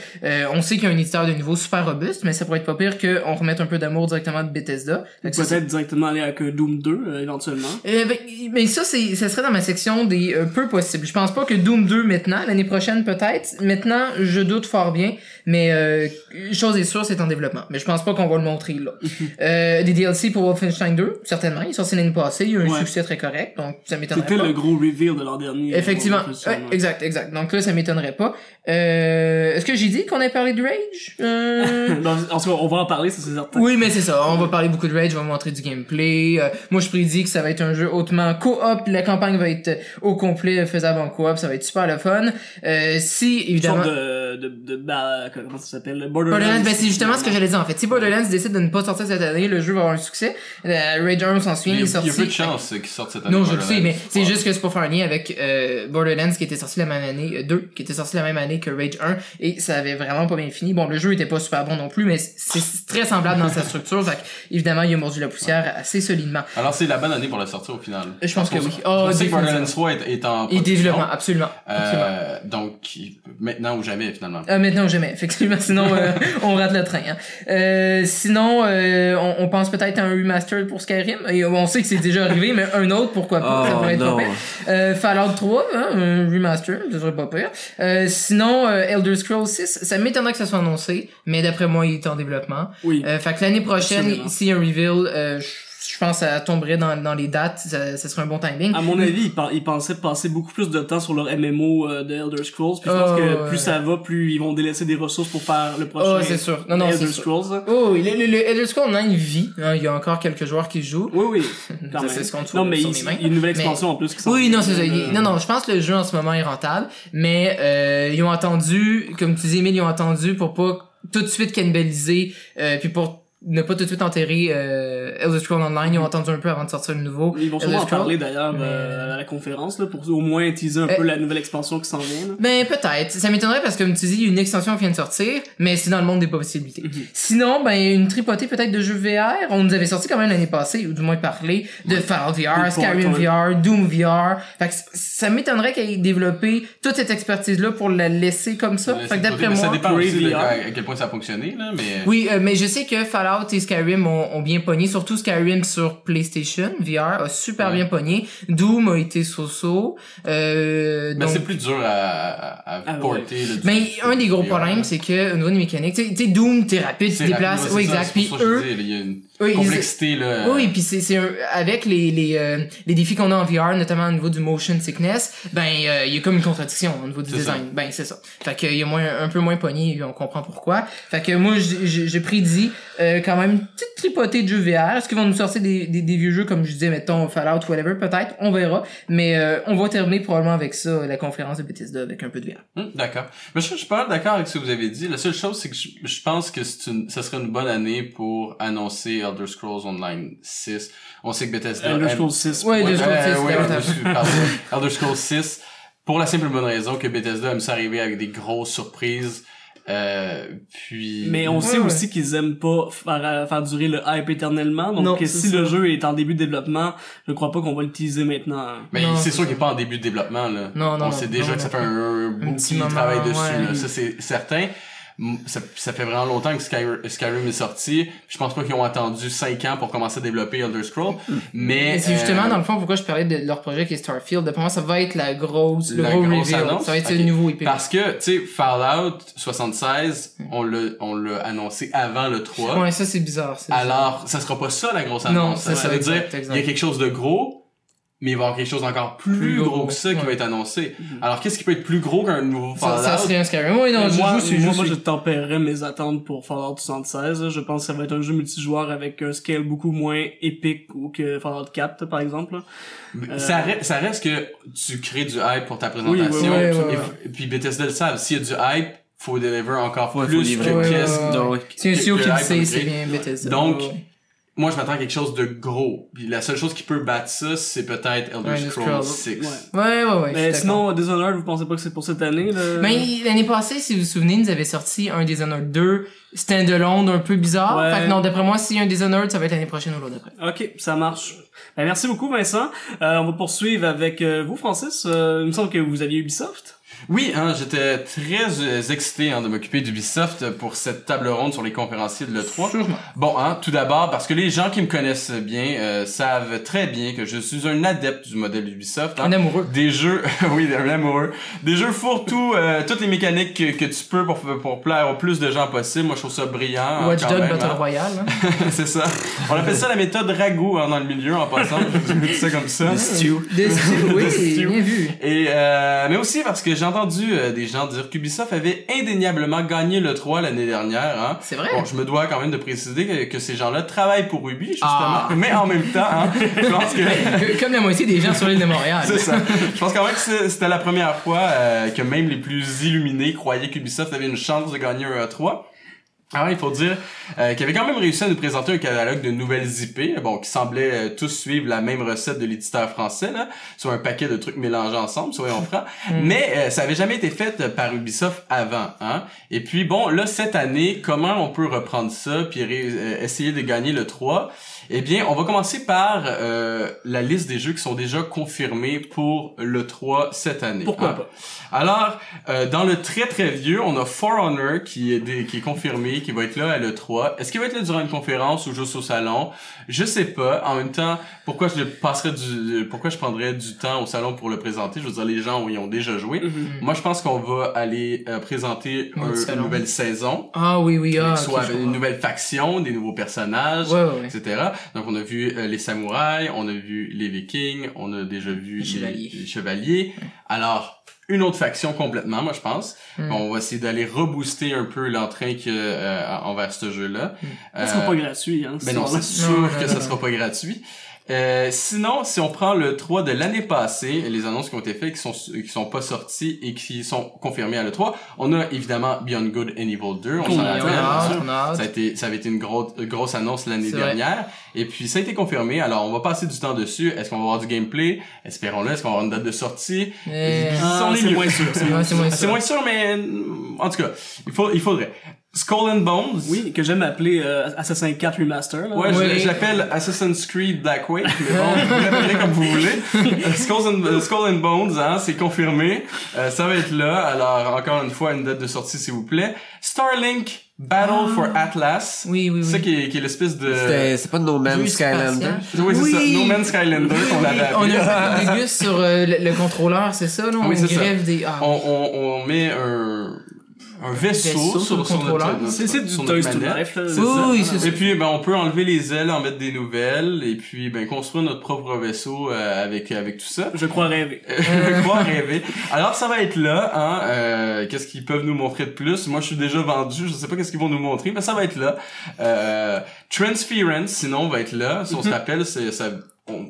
on sait qu'il y a un éditeur de niveau super robuste, mais ça pourrait être pas pire qu'on remette un peu d'amour directement de Bethesda. Peut-être directement aller avec Doom 2, euh, euh, ben, mais ça, c'est, ça serait dans ma section des euh, peu possibles. Je pense pas que Doom 2 maintenant, l'année prochaine peut-être. Maintenant, je doute fort bien, mais euh, chose est sûre, c'est en développement. Mais je pense pas qu'on va le montrer là. euh, des DLC pour Wolfenstein 2, certainement. Il est sorti l'année passée, il y a eu un Ouais. succès très correct, donc ça m'étonnerait C'était pas. le gros reveal de l'an dernier. Effectivement, Euh, Ouais, ouais. exact, exact. Donc là, ça m'étonnerait pas. Euh, est-ce que j'ai dit qu'on a parlé de Rage? Euh... Non, en tout cas, on va en parler, ça c'est certain. Oui, mais c'est ça. On va parler beaucoup de Rage, on va montrer du gameplay. Euh, moi, je prédis que ça va être un jeu hautement coop. La campagne va être au complet faisable en coop. Ça va être super le fun. Euh, si, Une évidemment... sorte de, de, de, bah, comment ça s'appelle? Borderlands. Borderlands, ben c'est justement ce que j'allais dire en fait. Si Borderlands décide de ne pas sortir cette année, le jeu va avoir un succès. Euh, Rage 1, on s'en souvient, Il est a, il y a peu de chances qu'ils sortent cette année. Non, je le sais, mais c'est juste que c'est pour faire un lien avec euh, Borderlands qui était sorti la même année, euh, 2, qui était sorti la même année que Rage 1, et ça avait vraiment pas bien fini. Bon, le jeu était pas super bon non plus, mais c'est très semblable dans sa structure, fait évidemment, il a mordu la poussière assez solidement. Alors c'est la bonne année pour la sortir au final. Je pense que oui. Je Oh, définitivement. Borderlands 3 est, est en Et développement, absolument. absolument. Euh, donc maintenant ou jamais finalement. Euh, maintenant ou jamais, effectivement, sinon euh, on rate le train. Hein. Euh, sinon, euh, on, on pense peut-être à un remaster pour Skyrim. Et on sait que c'est déjà arrivé, mais un autre, pourquoi pas, ça Oh, pourrait être non. pas pire. Euh, Fallout 3, hein, un remaster, ça serait pas pire. Euh, sinon, euh, Elder Scrolls 6, ça m'étonnerait que ça soit annoncé, mais d'après moi, il est en développement. Oui. Euh, fait que l'année prochaine, s'il y a un reveal, euh, je pense que ça tomberait dans, dans les dates, ça, ça serait un bon timing. À mon avis, ils, pen- ils pensaient passer beaucoup plus de temps sur leur MMO euh, de Elder Scrolls. Puis je pense Oh, que ouais. plus ça va, plus ils vont délaisser des ressources pour faire le Oh, prochain c'est sûr. Non, non, Elder sûr. Scrolls. Oh, oui, le, le, le Elder Scrolls Online il vit. hein, il y a encore quelques joueurs qui jouent. Oui, oui. C'est ce qu'on trouve non, mais sur il, les mains. il y a une nouvelle Mais- expansion en plus qui Oui, non, c'est ça. Euh, Il- Non, non, je pense que le jeu en ce moment est rentable, mais euh, ils ont attendu, comme tu dis, Emile, ils ont attendu pour pas tout de suite cannibaliser, euh, puis pour ne pas tout de suite enterrer euh, Elder Scrolls Online. Ils ont attendu un peu avant de sortir le nouveau. Ils vont sûrement en parler d'ailleurs mais- euh, à la conférence là, pour au moins teaser un Euh, peu la nouvelle expansion qui s'en vient. là. Ben peut-être. Ça m'étonnerait parce que comme tu dis, il y a une extension qui vient de sortir, mais c'est dans le monde des possibilités. Mhm. Sinon, ben une tripotée peut-être de jeux VR. On nous avait sorti quand même l'année passée, ou du moins parlé, de Fallout VR, Skyrim VR, Doom VR. Fait que ça m'étonnerait qu'ils aient développé toute cette expertise-là pour la laisser comme ça. Fait que d'après mais Ça moi. dépend aussi de à quel point ça a fonctionné là, mais. Oui, euh, mais je sais que Fallout Fallout et Skyrim ont, ont bien pogné, surtout Skyrim sur PlayStation VR a super Ouais. bien pogné. Doom a été so-so. Euh, Mais donc- c'est plus dur à, à, à Ah, porter. là, du- mais un des gros problèmes, c'est que au niveau des mécaniques, tu sais- Doom, t'es rapide, tu déplaces, oui, ouais, exact. Puis eux, oui, complexité, là. oui, puis c'est avec les les euh, les défis qu'on a en VR, notamment au niveau du motion sickness, ben euh, il y a comme une contradiction au niveau du design. Ben c'est ça. Fait que il y a moins un peu moins pogné, on comprend pourquoi. Fait que moi j'ai- prédit euh, quand même une petite tripotée de jeux VR. Est-ce qu'ils vont nous sortir des, des, des vieux jeux comme je disais mettons Fallout whatever? Peut-être, on verra. Mais euh, on va terminer probablement avec ça la conférence de Bethesda avec un peu de VR. Hum, d'accord. Mais je, je suis pas d'accord avec ce que vous avez dit. La seule chose, c'est que je, je pense que c'est une, ça serait une bonne année pour annoncer Elder Scrolls Online 6. On sait que Bethesda... Elder Scrolls 6. Ouais, Elder Scrolls euh, 6, ouais, davantage. je suis- pardon. Elder Scrolls 6. Pour la simple et bonne raison que Bethesda aime s'arriver avec des grosses surprises. Euh, puis... Mais on sait Ouais, aussi qu'ils aiment pas faire, faire durer le hype éternellement. Donc Non, que c'est si ça. le jeu est en début de développement, je crois pas qu'on va le teaser maintenant. Mais Non, c'est sûr qu'il est pas en début de développement, là. Non, non, On non, sait déjà non, que ça fait un, un bout petit qu'il moment, travaille dessus, ouais. là. Ça, c'est certain. Ça, ça fait vraiment longtemps que Sky- Skyrim est sorti. Je pense pas qu'ils ont attendu 5 ans pour commencer à développer Elder Scrolls. Mais, Mais c'est justement euh, dans le fond pourquoi je parlais de leur projet qui est Starfield. D'après moi, ça va être la grosse, le La gros grosse reveal. annonce? Ça va être Ok. le nouveau IP. Parce que, tu sais, Fallout 76, on l'a, on l'a annoncé avant le 3. Ouais, ça c'est bizarre. Alors, ça sera pas ça la grosse Non, annonce. c'est ça ça, veut exact, dire, il y a quelque chose de gros, mais il va y avoir quelque chose d'encore plus, Plus gros, gros, que ça qui va être annoncé. Alors, qu'est-ce qui peut être plus gros qu'un nouveau Ça, Fallout? ça serait un Skyrim. Oui, non, je moi, joue, moi, juste. moi, je tempérerais mes attentes pour Fallout 76. Je pense que ça va être un jeu multijoueur avec un scale beaucoup moins épique ou que Fallout 4, par exemple. Mais Ça, reste, ça reste que tu crées du hype pour ta Oui, présentation. oui, oui, et, puis Bethesda le savent. S'il y a du hype, faut deliver encore Ouais, faut plus livrer. que qu'est-ce- que- studio que qui le hype sait, on c'est bien Bethesda. Donc. Moi, je m'attends à quelque chose de gros. Puis la seule chose qui peut battre ça, c'est peut-être Elder Ouais, Scrolls Scrolls. 6. Ouais. Ouais, ouais, ouais. Mais sinon, Dishonored, vous pensez pas que c'est pour cette année, là? Mais l'année passée, si vous vous souvenez, ils avaient sorti un Dishonored 2 standalone un peu bizarre. Ouais. Fait que non, d'après moi, s'il y a un Dishonored, ça va être l'année prochaine ou l'autre d'après. Ok, ça marche. Ben, merci beaucoup, Vincent. Euh, on va poursuivre avec euh, vous, Francis. Euh, il me semble que vous aviez Ubisoft. Oui, hein, j'étais très euh, excité hein, de m'occuper d'Ubisoft pour cette table ronde sur les conférenciers de l'E3. Sûrement. Bon, hein, tout d'abord, parce que les gens qui me connaissent bien euh, savent très bien que je suis un adepte du modèle Ubisoft. hein. Un amoureux. Des jeux, oui, un amoureux. Des jeux fourre-tout, euh, toutes les mécaniques que, que tu peux pour, pour plaire au plus de gens possible. Moi, je trouve ça brillant. hein, Watch Dogs Battle hein. Royale. hein. C'est ça. On appelle ça la méthode ragout hein, dans le milieu, en passant. Je dis ça comme ça. Stew. De Stew, oui, De Stew. bien vu. Et euh, mais aussi parce que j'ai entendu euh, des gens dire qu'Ubisoft avait indéniablement gagné le 3 l'année dernière. Hein. C'est vrai. Bon, je me dois quand même de préciser que, que ces gens-là travaillent pour Ubi, justement. Ah. Mais en même temps, hein, je pense que... Comme la moitié des gens sur l'île de Montréal. C'est ça. Je pense quand même que c'était la première fois euh, que même les plus illuminés croyaient qu'Ubisoft avait une chance de gagner un E3. Alors, il faut dire euh, qu'il avait quand même réussi à nous présenter un catalogue de nouvelles IP, bon, qui semblaient euh, tous suivre la même recette de l'éditeur français, là, soit un paquet de trucs mélangés ensemble, soyons francs. Mais euh, ça avait jamais été fait par Ubisoft avant, hein. Et puis bon, là cette année, comment on peut reprendre ça puis euh, essayer de gagner le 3 Eh bien, on va commencer par euh, la liste des jeux qui sont déjà confirmés pour le 3 cette année. Pourquoi hein. pas? Alors, euh, dans le très très vieux, on a For Honor qui est, dé- qui est confirmé, qui va être là à l'E3. Est-ce qu'il va être là durant une conférence ou juste au salon? Je sais pas. En même temps, pourquoi je passerais du, pourquoi je prendrais du temps au salon pour le présenter? Je veux dire, les gens y ont déjà joué. Mhm. Moi, je pense qu'on va aller euh, présenter un- une nouvelle saison. Ah oui, oui, ah. ce soit une nouvelle faction, des nouveaux personnages, Ouais, ouais, ouais. etc. Donc on a vu euh, les samouraïs, on a vu les vikings, on a déjà vu Les les chevaliers. Alors une autre faction complètement, moi je pense. Mm. On va essayer d'aller rebooster un peu l'entrain que euh, envers ce jeu-là. Ça sera pas gratuit, hein. Ben non, c'est sûr que non, ça non. sera pas gratuit. Euh, sinon, si on prend le 3 de l'année passée, les annonces qui ont été faites, qui sont qui sont pas sorties et qui sont confirmées à le 3, on a évidemment Beyond Good and Evil 2, on s'en rappelle. Ça a été, ça avait été une grosse, grosse annonce l'année dernière. Et puis, ça a été confirmé. Alors, on va passer du temps dessus. Est-ce qu'on va avoir du gameplay? Espérons-le. Est-ce qu'on va avoir une date de sortie? Mais- Ah, On est c'est moins sûr. c'est moins moins sûr. mais, en tout cas, il faut, il faudrait. Skull and Bones. Oui, que j'aime appeler euh, Assassin's 4 Remaster. Là. Ouais, je- Oui. je, l'appelle Assassin's Creed Black Wake, mais bon, vous l'appellerez comme vous voulez. Euh, and, euh, Skull and Bones, hein, c'est confirmé. Euh, ça va être là. Alors, encore une fois, une date de sortie, s'il vous plaît. Starlink Battle for Atlas. Oui, oui, oui. C'est ça qui est, qui est l'espèce de... C'était- C'est pas No Man's Skylander. Oui, c'est ça. No Man's Skylander qu'on Oui, avait on appelé. a fait des gus sur euh, le, le contrôleur, c'est ça, là? On Oui, c'est ça. des... Ah, on, on, on met un, un vaisseau, Vaisseau sur sur, notre, C'est c'est du sur Toys notre to manette. Life, là. C'est Oui, ça. oui, c'est ça. Et puis, ben, on peut enlever les ailes, en mettre des nouvelles, et puis, ben, construire notre propre vaisseau euh, avec avec tout ça. Je crois rêver. Je crois rêver. Alors, ça va être là, hein. euh, qu'est-ce qu'ils peuvent nous montrer de plus? Moi, je suis déjà vendu. Je sais pas qu'est-ce qu'ils vont nous montrer, mais ça va être là. Euh, Transference, sinon, va être là. Si on se rappelle, c'est ça. On,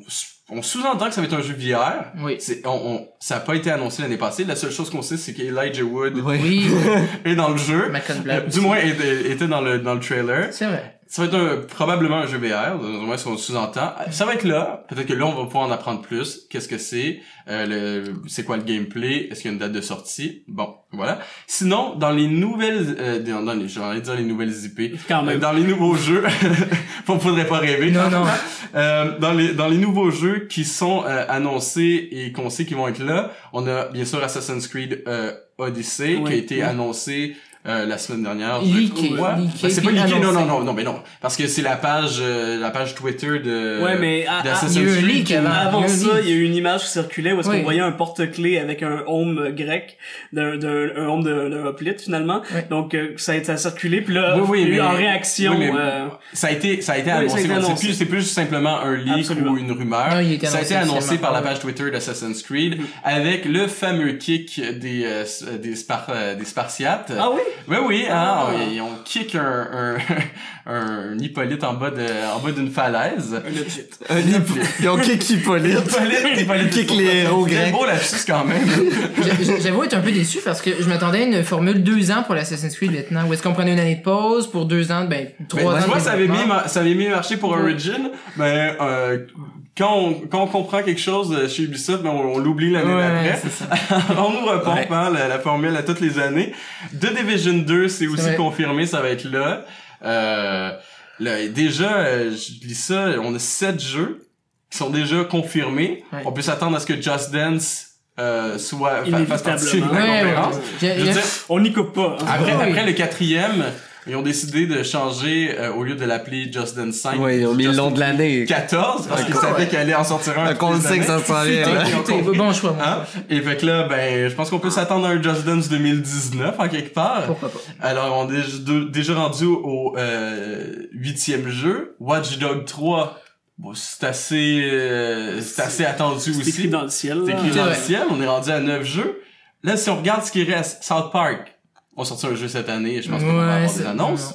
on sous-entend que ça va être un jeu VR. Oui. C'est, on, on- ça a pas été annoncé l'année passée. La seule chose qu'on sait, c'est qu'Elijah Wood Oui. Est dans le jeu. Euh, Black du aussi. moins, était, était dans le dans le trailer. C'est vrai. Ça va être un- probablement un jeu VR, du moins ce qu'on sous-entend. Ça va être là. Peut-être que là, on va pouvoir en apprendre plus. Qu'est-ce que c'est? Euh, c'est quoi le gameplay? Est-ce qu'il y a une date de sortie? Bon, voilà. Sinon, dans les nouvelles, euh, dans, dans les, j'ai envie de dire les nouvelles IP. Quand même. Euh, Dans les nouveaux jeux, on faudrait pas rêver. Non, non. Euh, dans les dans les nouveaux jeux qui sont euh, annoncés et qu'on sait qu'ils vont être là, on a bien sûr Assassin's Creed euh, Odyssey qui a Oui. été annoncé euh, la semaine dernière. Leaké, Ouais. leaké, Ben, c'est pas leaké, non, non, non, non, mais non, parce que c'est la page, euh, la page Twitter de Ouais, mais à- il y a eu un Creed leak avant. Avant il y a un ça, leak. il y a eu une image qui circulait où est-ce Oui. qu'on voyait un porte-clés avec un home grec, d'un, d'un, un home de, d'un hoplite finalement. Oui. Donc euh, ça a, ça a circulé, puis là, Oui, oui, il y a eu mais- en réaction. oui, mais euh, ça a été, ça a été annoncé. C'est plus, c'est plus simplement un leak Absolument. ou une rumeur. Non, il a été ça a été annoncé par la page Twitter d'Assassin's Creed avec le fameux kick des euh, s- des, spar- euh, des Spartiates. Ah oui? Oui, oui, hein, Ah. ils ont kick un, un, un Hippolyte en bas de, en bas d'une falaise. Un hoplite. Un hip- Ils ont kick Hippolyte. Hippolyte, Hippolyte. Kick les héros grecs. beau lapsus quand même. J'a- j'a- J'avoue être un peu déçu parce que je m'attendais à une formule deux ans pour l'Assassin's Creed maintenant. Où est-ce qu'on prenait une année de pause pour deux ans, ben, trois Ben, ans vois, ça avait, bien, mar- ça avait bien marché pour Origin, mais euh, quand, on, quand on comprend quelque chose euh, chez Ubisoft, ben, on, on l'oublie l'année Ouais, d'après. on nous repompe Ouais. hein, la, la formule à toutes les années. The Division 2, c'est aussi vrai. confirmé, ça va être là. Euh, là, déjà, euh, je lis ça, on a sept jeux qui sont déjà confirmés. Ouais. On peut s'attendre à ce que Just Dance euh, soit fa- fasse partie de la conférence. Je veux j'ai- dire, On n'y coupe pas. hein. après, oui. après le quatrième, ils ont décidé de changer, euh, au lieu de l'appeler Just Dance 5, Oui, ils ont mis le nom de l'année. 14, parce qu'ils savaient qu'elle allait en sortir un. Donc, on le toutes les sait que ça compris. bon choix, moi. Hein? Et fait que là, ben, je pense qu'on peut s'attendre à un Just Dance 2019, en quelque part. Pourquoi pas. Alors, on est déjà- rendu au euh, huitième jeu. Watch Dog 3, bon, c'est assez, euh, c'est assez attendu C'est aussi. écrit dans le ciel. C'est écrit C'est dans le ciel, on est rendu à 9 jeux. Là, si on regarde ce qui reste, South Park, on sortit un jeu cette année, je pense qu'on va Ouais, avoir des annonces.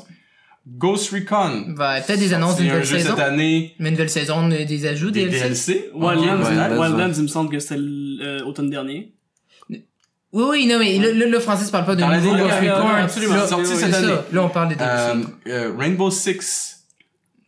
Ghost Recon, Va peut-être des annonces c'est d'une un nouvelle jeu saison. cette année, Mais une nouvelle saison, euh, des ajouts, des DLC. DLC. Wildlands, ouais, ouais. Wildlands, il me semble que c'était l'automne dernier. Oui, oui, non, mais le, le, le Francis parle pas de Dans la nouveau ligne, Ghost ouais, ouais, Recon. ouais, absolument. Sorti cette année. Là, on parle des DLC. Euh, euh, Rainbow Six,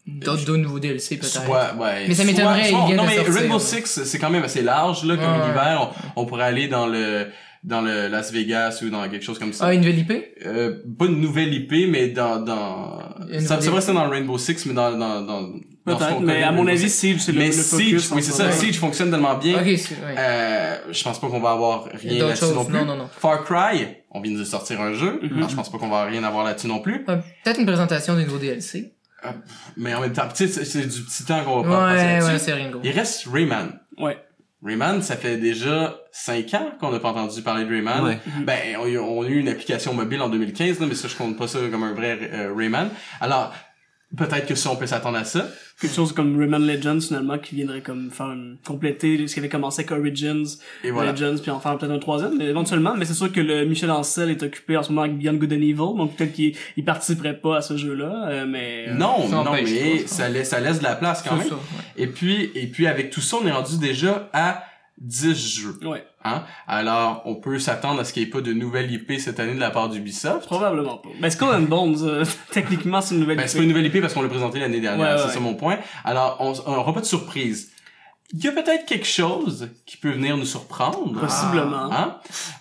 D'autres nouveaux DLC, peut-être. ouais. Mais ça m'étonnerait, Non, de mais sortir, Rainbow. Six, c'est quand même assez large, là, comme Ouais. univers. On, on pourrait aller dans le, dans le Las Vegas ou dans quelque chose comme ça. Ah, une nouvelle IP? Euh, pas une nouvelle IP, mais dans, dans, ça, c'est vrai, c'est dans le Rainbow Six, mais dans, dans, dans, Peut-être, mais à mon Rainbow avis. Siege, c'est le, mais le Siege, oui, c'est ce ça. Siege fonctionne tellement bien. Ok, c'est, ouais. Euh, je pense pas qu'on va avoir rien là-dessus non plus. non, non, non. Far Cry, on vient de sortir un jeu. Mhm. Alors, je pense pas qu'on va rien avoir là-dessus non plus. Euh, Peut-être une présentation des nouveaux DLC. Mais en même temps, tu sais, c'est- du petit temps qu'on va pas passer Ouais, là-dessus. ouais, c'est gros. Il reste Rayman. Ouais. Rayman, ça fait déjà 5 ans qu'on n'a pas entendu parler de Rayman. Ouais. Ben, on, a eu- on a eu une application mobile en 2015, là, mais ça, je compte pas ça comme un vrai euh, Rayman. Alors, peut-être que ça, on peut s'attendre à ça. Quelque chose comme Rayman Legends, finalement, qui viendrait comme faire une, compléter ce qui avait commencé avec Origins, Et voilà. Legends, puis en faire peut-être un troisième, éventuellement. Mais c'est sûr que le Michel Ancel est occupé en ce moment avec Beyond Good and Evil, donc peut-être qu'il il participerait pas à ce jeu-là, euh, mais... euh, Non, ça non, mais ça. ça laisse, ça laisse de la place quand C'est même. ça, ouais. Et puis, et puis avec tout ça, on est rendu déjà à 10 jeux. Ouais, Hein? Alors, on peut s'attendre à ce qu'il n'y ait pas de nouvelle IP cette année de la part d'Ubisoft. probablement pas. Ben, Skull and Bones, euh, techniquement, c'est une nouvelle Ben, IP. c'est pas une nouvelle IP parce qu'on l'a présenté l'année dernière, Ouais, c'est ouais. ça mon point. Alors, on n'aura pas de surprise. Il y a peut-être quelque chose qui peut venir nous surprendre. Possiblement. Hein?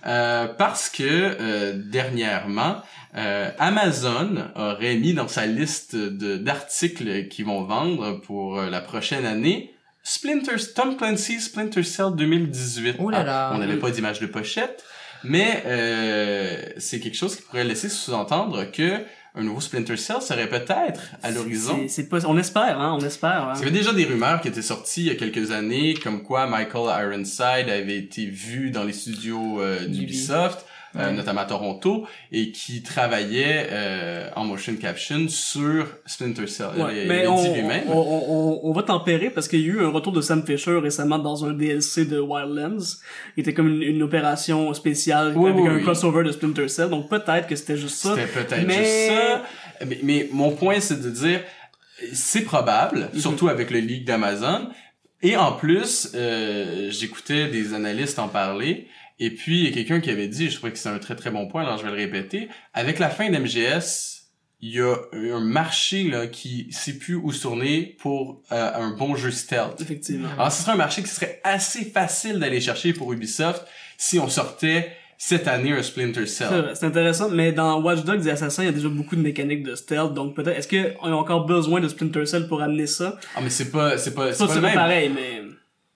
Euh, parce que euh, dernièrement, euh, Amazon aurait mis dans sa liste de d'articles qu'ils vont vendre pour euh, la prochaine année Splinter Tom Clancy Splinter Cell 2018. Oh là là. Ah, on n'avait pas d'image de pochette, mais euh, c'est quelque chose qui pourrait laisser sous-entendre que un nouveau Splinter Cell serait peut-être à l'horizon. C'est- C'est pas, on espère, hein, on espère. hein. Il y avait déjà des rumeurs qui étaient sorties il y a quelques années, comme quoi Michael Ironside avait été vu dans les studios euh, d'Ubisoft, Ouais. notamment à Toronto, et qui travaillait euh, en motion caption sur Splinter Cell. Ouais, il, mais on, dit lui-même. on, on, on va tempérer parce qu'il y a eu un retour de Sam Fisher récemment dans un DLC de Wildlands. Il était comme une, une opération spéciale Oui, avec oui, un oui. crossover de Splinter Cell. Donc peut-être que c'était juste ça. C'était peut-être mais- juste ça. Mais, mais mon point, c'est de dire, c'est probable, Mhm. surtout avec le leak d'Amazon. Et en plus, euh, j'écoutais des analystes en parler. Et puis, il y a quelqu'un qui avait dit, je trouvais que c'est un très très bon point, alors je vais le répéter, avec la fin d'MGS, il y a un marché là qui sait plus où se tourner pour euh, un bon jeu stealth. Effectivement. Alors, ce serait un marché qui serait assez facile d'aller chercher pour Ubisoft si on sortait cette année un Splinter Cell. c'est intéressant, mais dans Watch Dogs et Assassin, il y a déjà beaucoup de mécaniques de stealth, donc peut-être, est-ce qu'on a encore besoin de Splinter Cell pour amener ça? Ah, mais c'est pas, c'est pas, c'est pas pas même. pareil, mais...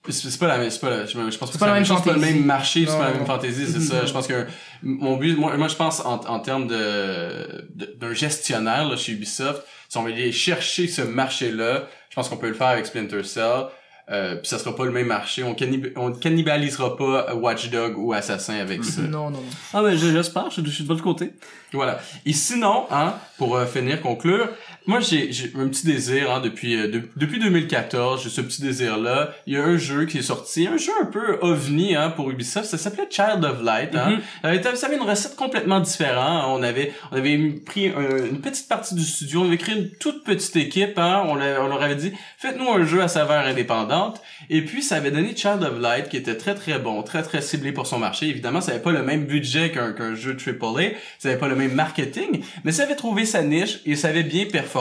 C'est pas la même, c'est pas la, je, je pense pas pas la même chose, c'est pas le même marché, c'est pas la même fantaisie, c'est ça. Je pense que mon but, moi, moi je pense en, en termes de, d'un gestionnaire, là, chez Ubisoft, si on veut aller chercher ce marché-là, je pense qu'on peut le faire avec Splinter Cell. Euh, puis ça sera pas le même marché, on, cannib- on cannibalisera pas Watch Dog ou Assassin avec ça. Non, non, non. Ah, mais j'espère, je, je suis de votre côté. Voilà. Et sinon, hein, pour euh, finir, conclure, moi j'ai j'ai un petit désir hein, depuis euh, de- depuis 2014, j'ai ce petit désir là. Il y a un jeu qui est sorti, un jeu un peu ovni hein, pour Ubisoft, ça s'appelait Child of Light. Hein. Ça avait- Ça avait une recette complètement différente. On avait on avait pris un- une petite partie du studio, on avait créé une toute petite équipe. Hein. On, leur- on leur avait dit faites-nous un jeu à saveur indépendante. Et puis ça avait donné Child of Light qui était très très bon, très très ciblé pour son marché. Évidemment, ça avait pas le même budget qu'un qu'un jeu AAA, ça avait pas le même marketing, mais ça avait trouvé sa niche et ça avait bien performé.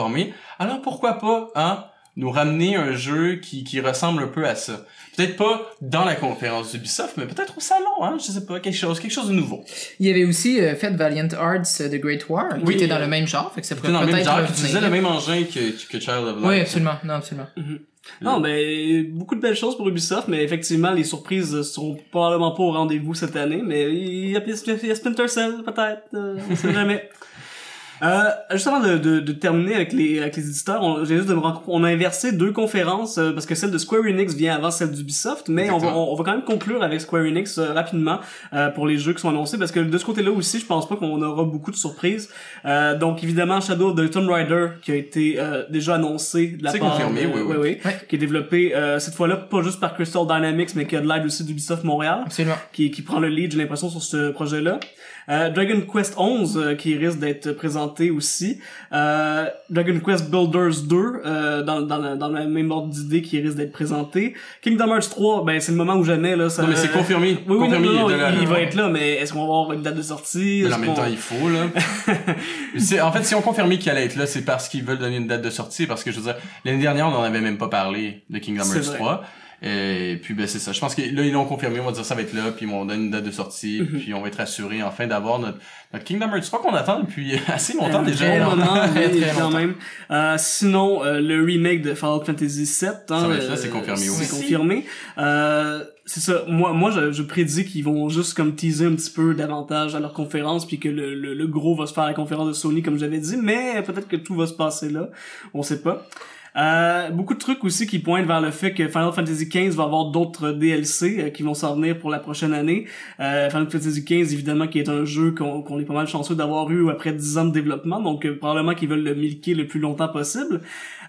Alors pourquoi pas, hein, nous ramener un jeu qui, qui ressemble un peu à ça? Peut-être pas dans la conférence d'Ubisoft, mais peut-être au salon, hein, je sais pas, quelque chose, quelque chose de nouveau. Il y avait aussi euh, fait Valiant Arts euh, The Great War, qui Oui, était dans euh, le même genre, fait que ça pourrait dans le même genre, qui utilisait le même engin que, que Child of Light. Oui, absolument. Non, absolument. Non, mais beaucoup de belles choses pour Ubisoft, mais effectivement, les surprises sont probablement pas au rendez-vous cette année, mais il y a, il y a Splinter Cell, peut-être, euh, on sait jamais. Euh, juste avant de, de, de terminer avec les, avec les éditeurs, on, j'ai juste de me rendre on a inversé deux conférences euh, parce que celle de Square Enix vient avant celle d'Ubisoft, mais on va, on, on va quand même conclure avec Square Enix euh, rapidement euh, pour les jeux qui sont annoncés parce que de ce côté-là aussi, je pense pas qu'on aura beaucoup de surprises. Euh, donc évidemment, Shadow of the Tomb Raider qui a été euh, déjà annoncé de la C'est part confirmé, de- oui, oui. oui, Ouais. qui est développé euh, cette fois-là pas juste par Crystal Dynamics mais qui a de l'aide aussi d'Ubisoft Montréal Absolument. qui, qui prend le lead j'ai l'impression sur ce projet-là euh, Dragon Quest 11 euh, qui risque d'être présenté aussi euh, Dragon Quest Builders 2 euh, dans, dans, la, dans le même ordre d'idée qui risque d'être présenté Kingdom Hearts 3 ben c'est le moment ou jamais là ça Non, mais c'est confirmé. oui, oui, non, confirmé, non, non, il va être là, mais est-ce qu'on va avoir une date de sortie? Mais en même temps, il faut, là. c'est, en fait, si on confirmait qu'il allait être là, c'est parce qu'ils veulent donner une date de sortie, parce que, je veux dire, l'année dernière, on n'en avait même pas parlé de Kingdom Hearts vrai. 3. Et puis, ben, c'est ça. Je pense que là, ils l'ont confirmé, on va dire ça va être là, puis ils vont donner une date de sortie, Mhm. puis on va être assuré, enfin, d'avoir notre, notre Kingdom Hearts 3 qu'on attend depuis assez longtemps déjà. très moment, Très, très quand longtemps. même. Euh, sinon, euh, le remake de Final Fantasy VII, hein, Ça va être là, c'est confirmé c'est aussi. confirmé. Euh, c'est ça. Moi, moi, je, je prédis qu'ils vont juste comme teaser un petit peu davantage à leur conférence, puis que le, le, le gros va se faire à la conférence de Sony, comme j'avais dit. Mais peut-être que tout va se passer là. On sait pas. Euh, beaucoup de trucs aussi qui pointent vers le fait que Final Fantasy XV va avoir d'autres DLC euh, qui vont s'en venir pour la prochaine année. Euh, Final Fantasy XV, évidemment, qui est un jeu qu'on est pas mal chanceux d'avoir eu après 10 ans de développement, donc euh, probablement qu'ils veulent le milquer le plus longtemps possible.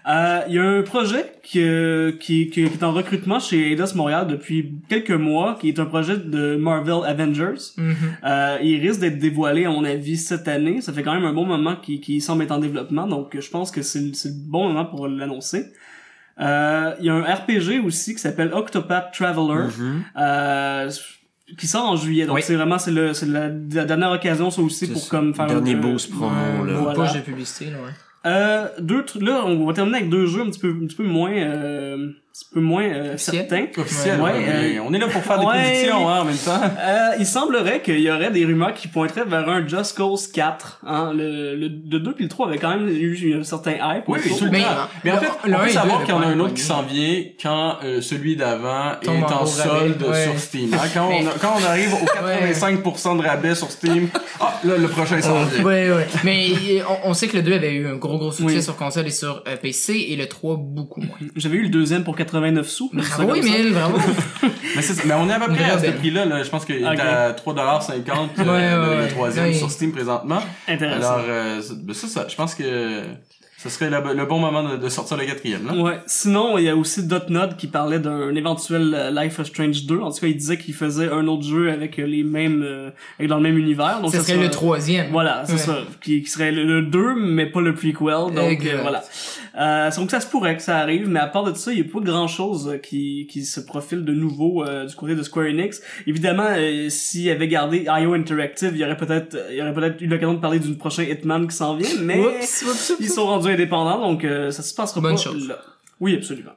Euh, Il y a un projet qui, euh, qui, qui est en recrutement chez Eidos Montréal depuis quelques mois, qui est un projet de Marvel Avengers. Mhm. Euh, il risque d'être dévoilé, à mon avis, cette année. Ça fait quand même un bon moment qu'il qu'il semble être en développement, donc je pense que c'est le c'est le bon moment pour l'annoncer. Euh, Il y a un RPG aussi qui s'appelle Octopath Traveler, Mhm. euh, qui sort en juillet. Donc Oui. c'est vraiment c'est le c'est la, la dernière occasion ça aussi pour ça. comme faire Dernier un, boost promo, Ouais, là. Voilà. De publicité, là, ouais. Euh, deux trucs là, on va terminer avec deux jeux un petit peu un petit peu moins euh, petit peu moins euh, certain. Officiel, Ouais, ouais, euh, mais on est là pour faire des ouais. prédictions hein, en même temps. Euh, il semblerait qu'il y aurait des rumeurs qui pointeraient vers un Just Cause 4. Hein. Le, le, le 2 puis le 3 avaient quand même eu un certain hype. Oui, tout le Mais, temps. Mais en fait, le on peut savoir qu'il y en a un autre qui s'en vient quand euh, celui d'avant est en solde rabais, ouais. sur Steam. Hein, quand, Mais- on a- quand on arrive au 85% de rabais sur Steam, ah, là, le prochain s'en vient. Ouais, ouais. Mais on, on sait que le 2 avait eu un gros gros succès Oui. sur console et sur euh, PC et le 3 beaucoup moins. J'avais eu le deuxième pour 89 sous. Bravo. Emile, bravo. Mais, on est à peu près à ce prix-là. Là. Je pense qu'il est à 3,50$ euh, Ouais, le, ouais, le troisième Ouais. sur Steam présentement. Intéressant. Alors, euh, c'est- ben ça, ça, je pense que ce serait le bon moment de, de sortir le quatrième. Là. Ouais. Sinon, il y a aussi Dotnod qui parlait d'un éventuel euh, Life is Strange 2. En tout cas, il disait qu'il faisait un autre jeu avec euh, les mêmes, euh, avec dans le même univers. Donc Ce ça serait le troisième. Voilà, c'est Ouais. ça. Qui, qui serait le, le 2, mais pas le prequel. Donc euh, voilà. Euh, donc ça se pourrait que ça arrive, mais à part de ça, il y a pas grand chose qui, qui se profile de nouveau euh, du côté de Square Enix. Évidemment, euh, s'il avait gardé IO Interactive, il y aurait peut-être il y aurait peut-être eu l'occasion de parler d'une prochaine Hitman qui s'en vient, mais Oups, oups, oups, ils sont rendus indépendants, donc euh, ça se passera Bonne pas chose. là. Oui, absolument.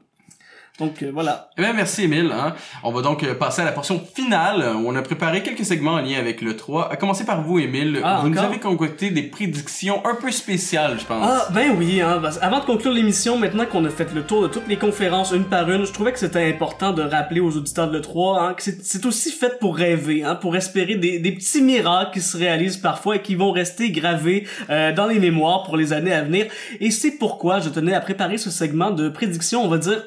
Donc euh, voilà. Eh bien, merci Emile. Hein. On va donc euh, passer à la portion finale euh, où on a préparé quelques segments en lien avec le 3. À commencer par vous, Emile. Ah, vous nous avez concocté des prédictions un peu spéciales, je pense. Ah, ben oui, hein, parce- avant de conclure l'émission, maintenant qu'on a fait le tour de toutes les conférences une par une, je trouvais que c'était important de rappeler aux auditeurs de l'E3 hein, que c'est aussi fait pour rêver, hein, pour espérer des, des petits miracles qui se réalisent parfois et qui vont rester gravés euh, dans les mémoires pour les années à venir. Et c'est pourquoi je tenais à préparer ce segment de prédiction, on va dire,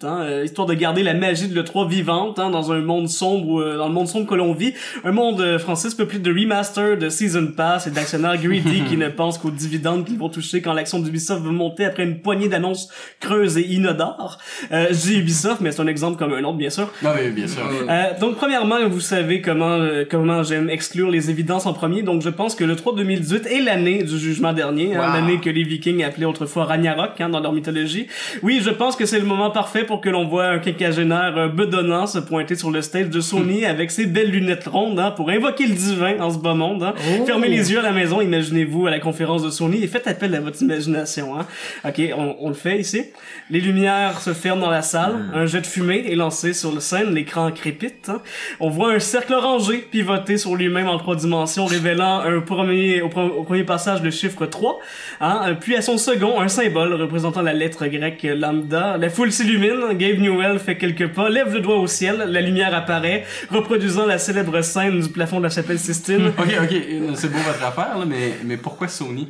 insolite, hein, euh, histoire de garder la magie de l'E3 vivante hein, dans un monde sombre, euh, dans le monde sombre que l'on vit. Un monde, euh, Francis, peuplé de remaster, de season pass et d'actionnaires greedy qui ne pensent qu'aux dividendes qu'ils vont toucher quand l'action d'Ubisoft va monter après une poignée d'annonces creuses et inodores. Euh, dis Ubisoft, mais c'est un exemple comme un autre, bien sûr. Non, mais bien sûr. Euh, donc premièrement, vous savez comment euh, comment j'aime exclure les évidences en premier. Donc je pense que le 3 2018 est l'année du jugement dernier, hein, l'année que les Vikings appelaient autrefois Ragnarok hein, dans leur mythologie. Oui, je pense que c'est le moment parfait pour que l'on voit un quinquagénaire euh, bedonnant se pointer sur le stage de Sony avec ses belles lunettes rondes hein, pour invoquer le divin en ce bas monde. Hein. Oh. Fermez les yeux à la maison, imaginez-vous à la conférence de Sony et faites appel à votre imagination. Hein. Ok, on, on le fait ici. Les lumières se ferment dans la salle, un jet de fumée est lancé sur le scène, l'écran crépite. hein. On voit un cercle orangé pivoter sur lui-même en trois dimensions, révélant un premier, au, au premier passage le chiffre 3. Hein. Euh, Puis à son second, un symbole représentant la lettre grecque lambda. La foule s'illumine, Gabe Newell fait quelques pas, lève le doigt au ciel, la lumière apparaît, reproduisant la célèbre scène du plafond de la chapelle Sistine. Ok, ok, c'est beau votre affaire, mais, mais pourquoi Sony?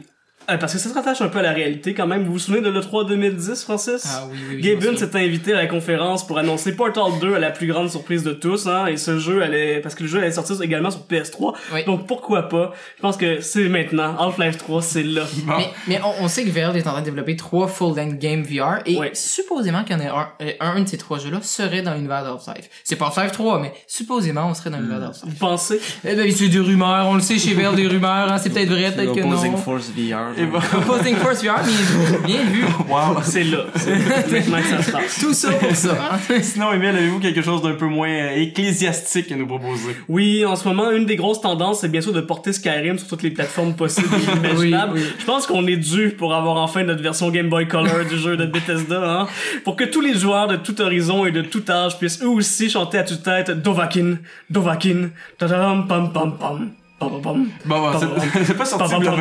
Euh, parce que ça se rattache un peu à la réalité quand même. Vous vous souvenez de l'E3 2010, Francis? Ah oui, oui, oui. Gaben s'est invité à la conférence pour annoncer Portal 2 à la plus grande surprise de tous, hein, et ce jeu allait, parce que le jeu allait sortir également sur PS3. Oui. Donc pourquoi pas? Je pense que c'est maintenant. Half-Life 3, c'est là. Bon. Mais, mais on, on sait que Valve est en train de développer trois full-length games VR et Ouais. supposément qu'il y en a un, euh, un de ces trois jeux-là serait dans l'univers d'Half-Life. C'est pas Half-Life 3, mais supposément on serait dans l'univers d'Half-Life. Vous pensez? Eh ben, c'est des rumeurs, on le sait chez Valve, des rumeurs, hein, c'est peut-être vrai, peut-être que non. Force VR. Et bon. Opposing Force VR, bien, bien vu. Wow. C'est là. C'est maintenant que ça se passe. Tout ça pour ça. Sinon, Emile, avez-vous quelque chose d'un peu moins euh, ecclésiastique à nous proposer? Oui, en ce moment, une des grosses tendances, c'est bien sûr de porter Skyrim sur toutes les plateformes possibles et imaginables. Oui, oui. Je pense qu'on est dû pour avoir enfin notre version Game Boy Color du jeu de Bethesda, hein. Pour que tous les joueurs de tout horizon et de tout âge puissent eux aussi chanter à toute-tête Dovakin, Dovakin, tadam, pam pam pam. Bon, bon, c'est- pas sorti le pam,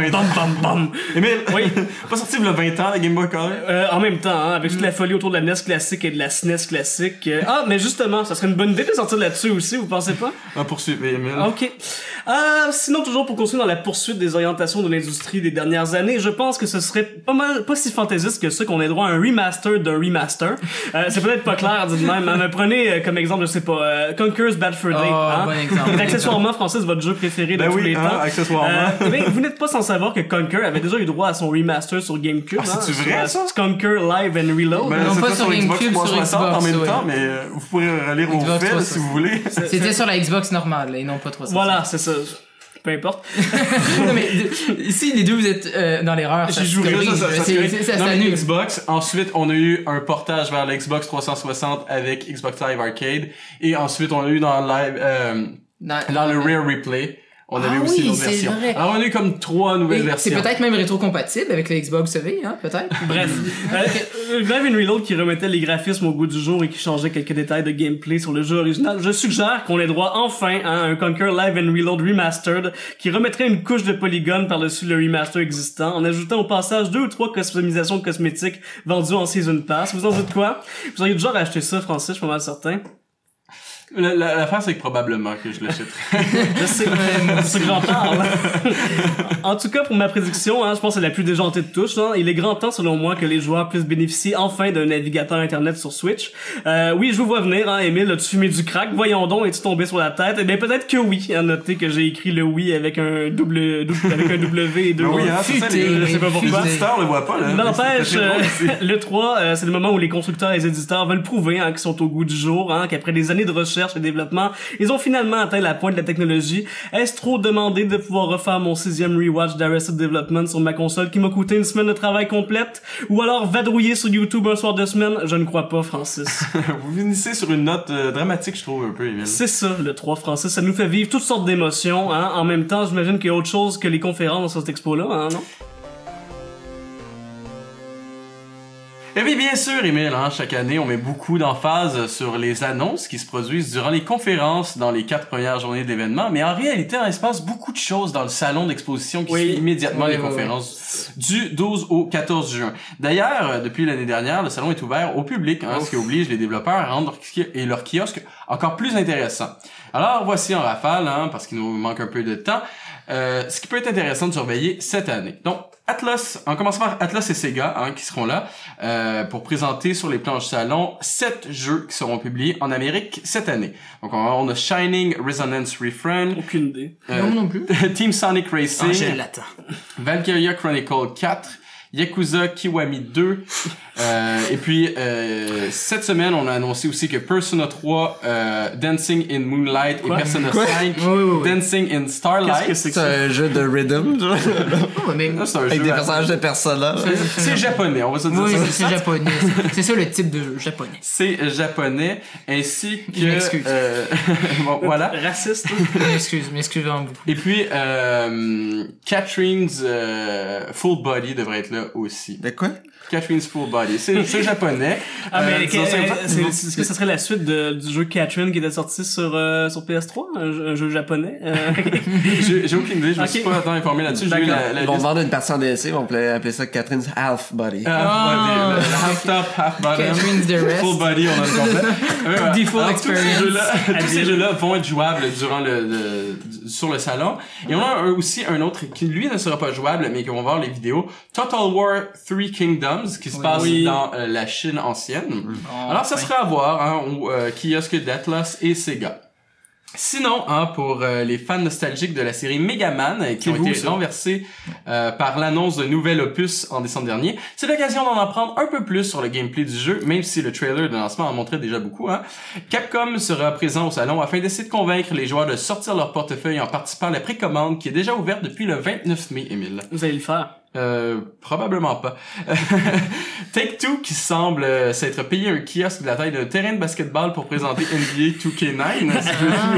20 ans. Oui. pas sorti le 20 ans, la Game Boy Color? Euh, en même temps, hein, avec toute la folie autour de la NES classique et de la SNES classique. euh, Ah, mais justement, ça serait une bonne idée de sortir là-dessus aussi, vous pensez pas? On poursuit, Emile. Ok. Euh, sinon, toujours pour continuer dans la poursuite des orientations de l'industrie des dernières années, je pense que ce serait pas mal, pas si fantaisiste que ça qu'on ait droit à un remaster d'un remaster. Euh, c'est peut-être pas clair dit même, hein, mais prenez euh, comme exemple, je sais pas, euh, Conker's Bad Fur Day. Oh, hein. bon exemple, accessoirement, Francis, votre jeu préféré de Ben tous oui, les hein, temps. accessoirement. Euh, ben, vous n'êtes pas sans savoir que Conker avait déjà eu droit à son remaster sur GameCube. Ah, hein, vrai, sur, ça? Conker Live and Reload. Ben, Non, c'est pas pas sur sur Xbox GameCube, sur 360 en Xbox, même ouais. temps, mais euh, vous pourrez relire au Xbox fait 360. si vous voulez. C'était sur la Xbox normale et non pas 360. Voilà, c'est ça. Peu importe. non mais de- si les deux vous êtes euh, dans l'erreur, ça corrige. Ça, ça, ça, C'est- c'est- ça s'annule. Xbox. Ensuite, on a eu un portage vers l'Xbox 360 avec Xbox Live Arcade. Et ensuite, on a eu dans live, euh, Dans- dans le Rare Replay. On avait Ah aussi oui, une autre c'est version. vrai. Alors on a eu comme trois nouvelles Et C'est versions. peut-être même rétro-compatible avec le Xbox V, hein, peut-être. Bref, euh, Live and Reload qui remettait les graphismes au goût du jour et qui changeait quelques détails de gameplay sur le jeu original, je suggère qu'on ait droit enfin à un Conquer Live and Reload Remastered qui remettrait une couche de polygones par-dessus le remaster existant en ajoutant au passage deux ou trois customisations cosmétiques vendues en Season Pass. Vous en dites quoi? Vous auriez déjà acheté ça, Francis, je suis pas mal certain. La- la- L'affaire, c'est que probablement que je sais, c'est que j'en parle. en tout cas, pour ma prédiction, hein, je pense que c'est la plus déjantée de tous. Hein. Il est grand temps, selon moi, que les joueurs puissent bénéficier enfin d'un navigateur Internet sur Switch. Euh, oui, je vous vois venir, hein, Emile, as-tu fumé du crack? Voyons donc, es-tu tombé sur la tête? Eh bien, peut-être que oui. À noter que j'ai écrit le oui avec un double, double- avec un W et deux Ben oui, hein, c'est ça, les, je sais pas pourquoi. les auditeurs le voient pas, là. N'empêche, euh, le 3, euh, c'est le moment où les constructeurs et les éditeurs veulent prouver hein, qu'ils sont au goût du jour, hein, qu'après des années de recherche et développement, ils ont finalement atteint la pointe de la technologie. Est-ce trop demandé de pouvoir refaire mon sixième rewatch d'Arrested Development sur ma console qui m'a coûté une semaine de travail complète? Ou alors vadrouiller sur YouTube un soir de semaine? Je ne crois pas, Francis. Vous finissez sur une note euh, dramatique, je trouve, un peu, Emile. C'est ça, le 3, Francis. Ça nous fait vivre toutes sortes d'émotions. Hein. En même temps, j'imagine qu'il y a autre chose que les conférences sur cette expo-là, hein, non? Et puis bien sûr, Emile, hein, chaque année, on met beaucoup d'emphase sur les annonces qui se produisent durant les conférences dans les quatre premières journées de l'événement, mais en réalité, il se passe beaucoup de choses dans le salon d'exposition qui Oui. suit immédiatement Oui, les oui, conférences du 12 au 14 juin. D'ailleurs, euh, depuis l'année dernière, le salon est ouvert au public, hein, ce qui oblige les développeurs à rendre et leur kiosque encore plus intéressant. Alors voici en rafale, hein, parce qu'il nous manque un peu de temps, euh, ce qui peut être intéressant de surveiller cette année. Donc, Atlas, en commençant par Atlas et Sega, hein, qui seront là, euh, pour présenter sur les planches salon sept jeux qui seront publiés en Amérique cette année. Donc, on, on a Shining Resonance Refrain, Aucune idée. euh, Non, non plus. Team Sonic Racing, Ah, je. Valkyria Chronicle 4, Yakuza Kiwami 2, euh, et puis euh, cette semaine, on a annoncé aussi que Persona 3, euh, Dancing in Moonlight Quoi? et Persona Quoi? 5, Oui, oui, oui. Dancing in Starlight. Qu'est-ce que c'est que C'est ça? un jeu de rhythm, c'est un avec jeu des à- personnages de personnages. C'est japonais, on va se dire Oui, ça. c'est c'est japonais. C'est ça le type de jeu, japonais. C'est japonais, ainsi que... Je m'excuse. euh, bon, voilà. Raciste. M'excuse, m'excuse vraiment beaucoup. Et puis, euh, Catherine's euh, Full Body devrait être là aussi. De quoi? Catherine's Full Body. C'est japonais. Ah, mais Euh, euh, est-ce que ça serait la suite de, du jeu Catherine qui était sorti sur, euh, sur PS3? Un, jeu- un jeu japonais? J'ai aucune idée, je me suis pas tant informé là-dessus. J'ai eu D'accord. la, la Ils vont vendre une partie en DLC, ils vont appeler ça Catherine's Half Body. Half Ah, body, le ok. Half top, half bottom. Catherine's the rest. Full body, on a le complet. Voilà. Full Alors, tous ces jeux-là- Tous ces jeux-là vont être jouables durant le, le- sur le salon. Et on a un- aussi un autre qui, lui, ne sera pas jouable, mais qui vont voir les vidéos. Total War Three Kingdoms, qui se Oui. passe Oui. dans euh, la Chine ancienne. Oh, Alors, ça enfin. sera à voir, hein, au euh, kiosque d'Atlas et Sega. Sinon, hein, pour euh, les fans nostalgiques de la série Mega Man, euh, qui ont été ça. renversés euh, par l'annonce d'un nouvel opus en décembre dernier, c'est l'occasion d'en apprendre un peu plus sur le gameplay du jeu, même si le trailer de lancement en montrait déjà beaucoup. Hein. Capcom sera présent au salon afin d'essayer de convaincre les joueurs de sortir leur portefeuille en participant à la précommande qui est déjà ouverte depuis le 29 mai, Emile. vous allez le faire. Euh, probablement pas. Take-Two qui semble euh, s'être payé un kiosque de la taille d'un terrain de basketball pour présenter NBA 2K9, si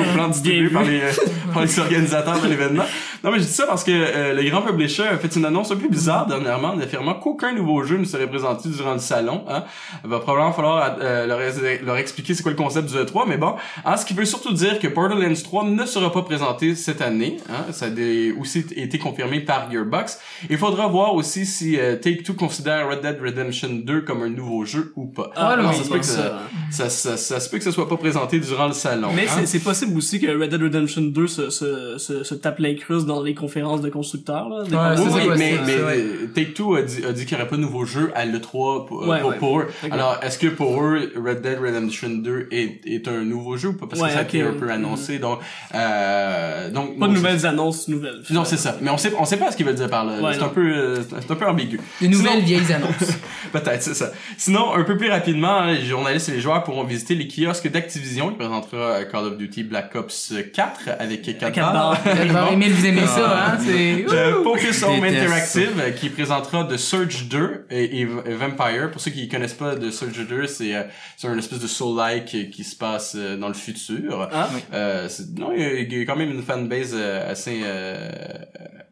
au plan distribué Bien par les, euh, par les organisateurs de l'événement. Non mais je dis ça parce que le grand publisher a fait une annonce un peu bizarre dernièrement en affirmant qu'aucun nouveau jeu ne serait présenté durant le salon. Hein. Il va probablement falloir leur, leur expliquer c'est quoi le concept du E3, mais bon. Hein, ce qui veut surtout dire que Borderlands 3 ne sera pas présenté cette année. Hein. Ça a des- aussi été confirmé par Gearbox. Il faudra voir aussi si euh, Take-Two considère Red Dead Redemption 2 comme un nouveau jeu ou pas. Ah, Alors, oui, ça, se peut que ça. ça, ça, ça, ça se peut que ça soit pas présenté durant le salon. Mais hein. c'est- possible aussi que Red Dead Redemption 2 se, se, se, se tape l'incruste dans les conférences de constructeurs. Là, Ouais, Oui, oui, mais, euh, Take-Two a dit, a dit qu'il n'y aurait pas de nouveau jeu à l'E3 pour, Ouais, pour, ouais. pour eux. Alors, est-ce que pour eux, Red Dead Redemption 2 est, est un nouveau jeu ou pas? Parce Ouais, que ça a été un peu annoncé, donc... Euh, donc Pas de nouvelles annonces nouvelles. Non, c'est ça. Mais on sait, on sait pas ce qu'ils veulent dire par là. Ouais, c'est un peu, euh, c'est un peu ambigu. De nouvelles Sinon- vieilles annonces. Peut-être, c'est ça. Sinon, un peu plus rapidement, hein, les journalistes et les joueurs pourront visiter les kiosques d'Activision qui présentera euh, Call of Duty Black Ops 4 avec 4 quatre barres. Bon, Emile, vous aimez c'est ça, hein, c'est... Euh, Focus Home Interactive euh, qui présentera The Surge 2 et, et Vampire. Pour ceux qui connaissent pas The Surge 2, c'est euh, c'est un espèce de soul-like qui, qui se passe euh, dans le futur. Ah. Euh, c'est- non, il y, a, il y a quand même une fanbase euh, assez euh,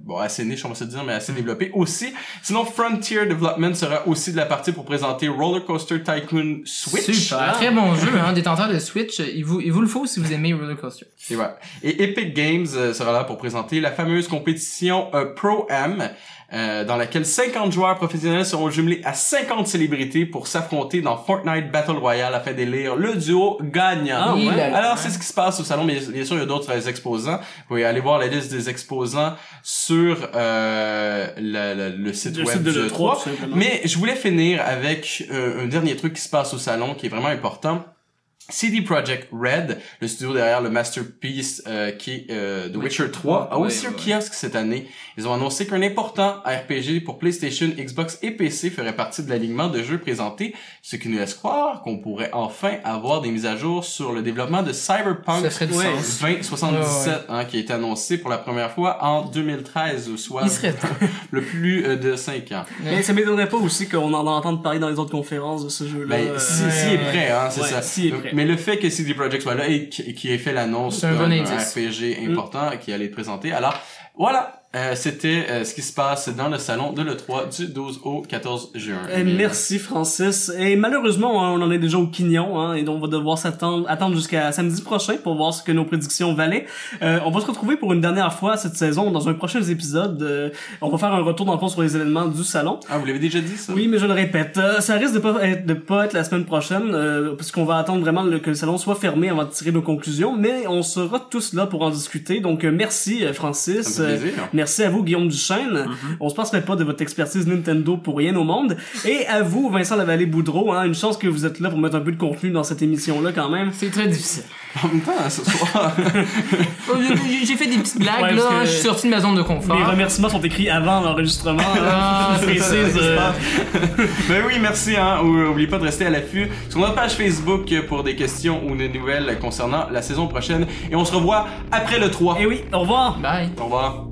bon assez niche on va se dire mais Mm. assez développée aussi. Sinon Frontier Development sera aussi de la partie pour présenter Roller Coaster Tycoon Switch. Super, très bon jeu, hein, détenteur de Switch, il vous, il vous le faut si vous aimez Roller Coaster. Et, voilà. Et Epic Games euh, sera là pour présenter la fameuse compétition euh, Pro-Am, euh, dans laquelle 50 joueurs professionnels seront jumelés à 50 célébrités pour s'affronter dans Fortnite Battle Royale afin d'élire le duo gagnant. Ah, ouais. Alors, c'est ce qui se passe au salon, mais bien sûr, il y a d'autres euh, exposants. Vous pouvez aller voir la liste des exposants sur euh, le, le- le site Le web site de du l'E3, E3. tout simplement. Mais je voulais finir avec euh, un dernier truc qui se passe au salon, qui est vraiment important. CD Projekt Red, le studio derrière le masterpiece euh, qui est euh, The Witcher 3, a aussi un kiosque cette année. Ils ont annoncé qu'un important RPG pour PlayStation, Xbox et PC ferait partie de l'alignement de jeux présentés, ce qui nous laisse croire qu'on pourrait enfin avoir des mises à jour sur le développement de Cyberpunk Ça ferait du Ouais. sens. 2077, hein, qui a été annoncé pour la première fois en 2013, soit le plus euh, de 5 ans. Mais ça m'étonnerait pas aussi qu'on en entende parler dans les autres conférences de ce jeu-là. Ben, si, ouais, si est ouais. prêt, hein, c'est Ouais, ça. est prêt. Mais le fait que CD Projekt soit là et qui ait fait l'annonce d'un bon. RPG important qui allait être présenté. Alors, voilà, euh, c'était euh, ce qui se passe dans le salon de l'E3 du 12 au 14 juin. Eh, merci Francis. Et malheureusement, hein, on en est déjà au quignon, hein, et donc on va devoir s'attendre, attendre jusqu'à samedi prochain pour voir ce que nos prédictions valaient. Euh, on va se retrouver pour une dernière fois cette saison dans un prochain épisode. Euh, on va faire un retour dans le fond sur les événements du salon. Ah, vous l'avez déjà dit, ça? Oui, mais je le répète, euh, ça risque de pas être, de pas être la semaine prochaine, euh, parce qu'on va attendre vraiment le- que le salon soit fermé avant de tirer nos conclusions, mais on sera tous là pour en discuter. Donc euh, merci Francis, Ça me fait plaisir. Merci à vous Guillaume Duchesne. On se passerait pas de votre expertise Nintendo pour rien au monde. Et à vous Vincent Lavallée-Boudreau, hein, une chance que vous êtes là pour mettre un peu de contenu dans cette émission-là quand même. C'est très difficile. En même temps, ce soir. Oh, j'ai- fait des petites blagues, Ouais, là, je suis sorti de ma zone de Les confort. remerciements sont écrits avant l'enregistrement. Ah, je c'est ça, précise. euh, ben oui, merci, hein. Pas de rester à l'affût sur notre page Facebook pour des questions ou des nouvelles concernant la saison prochaine. Et on se revoit après le 3. Et oui, au revoir. Bye. Au revoir.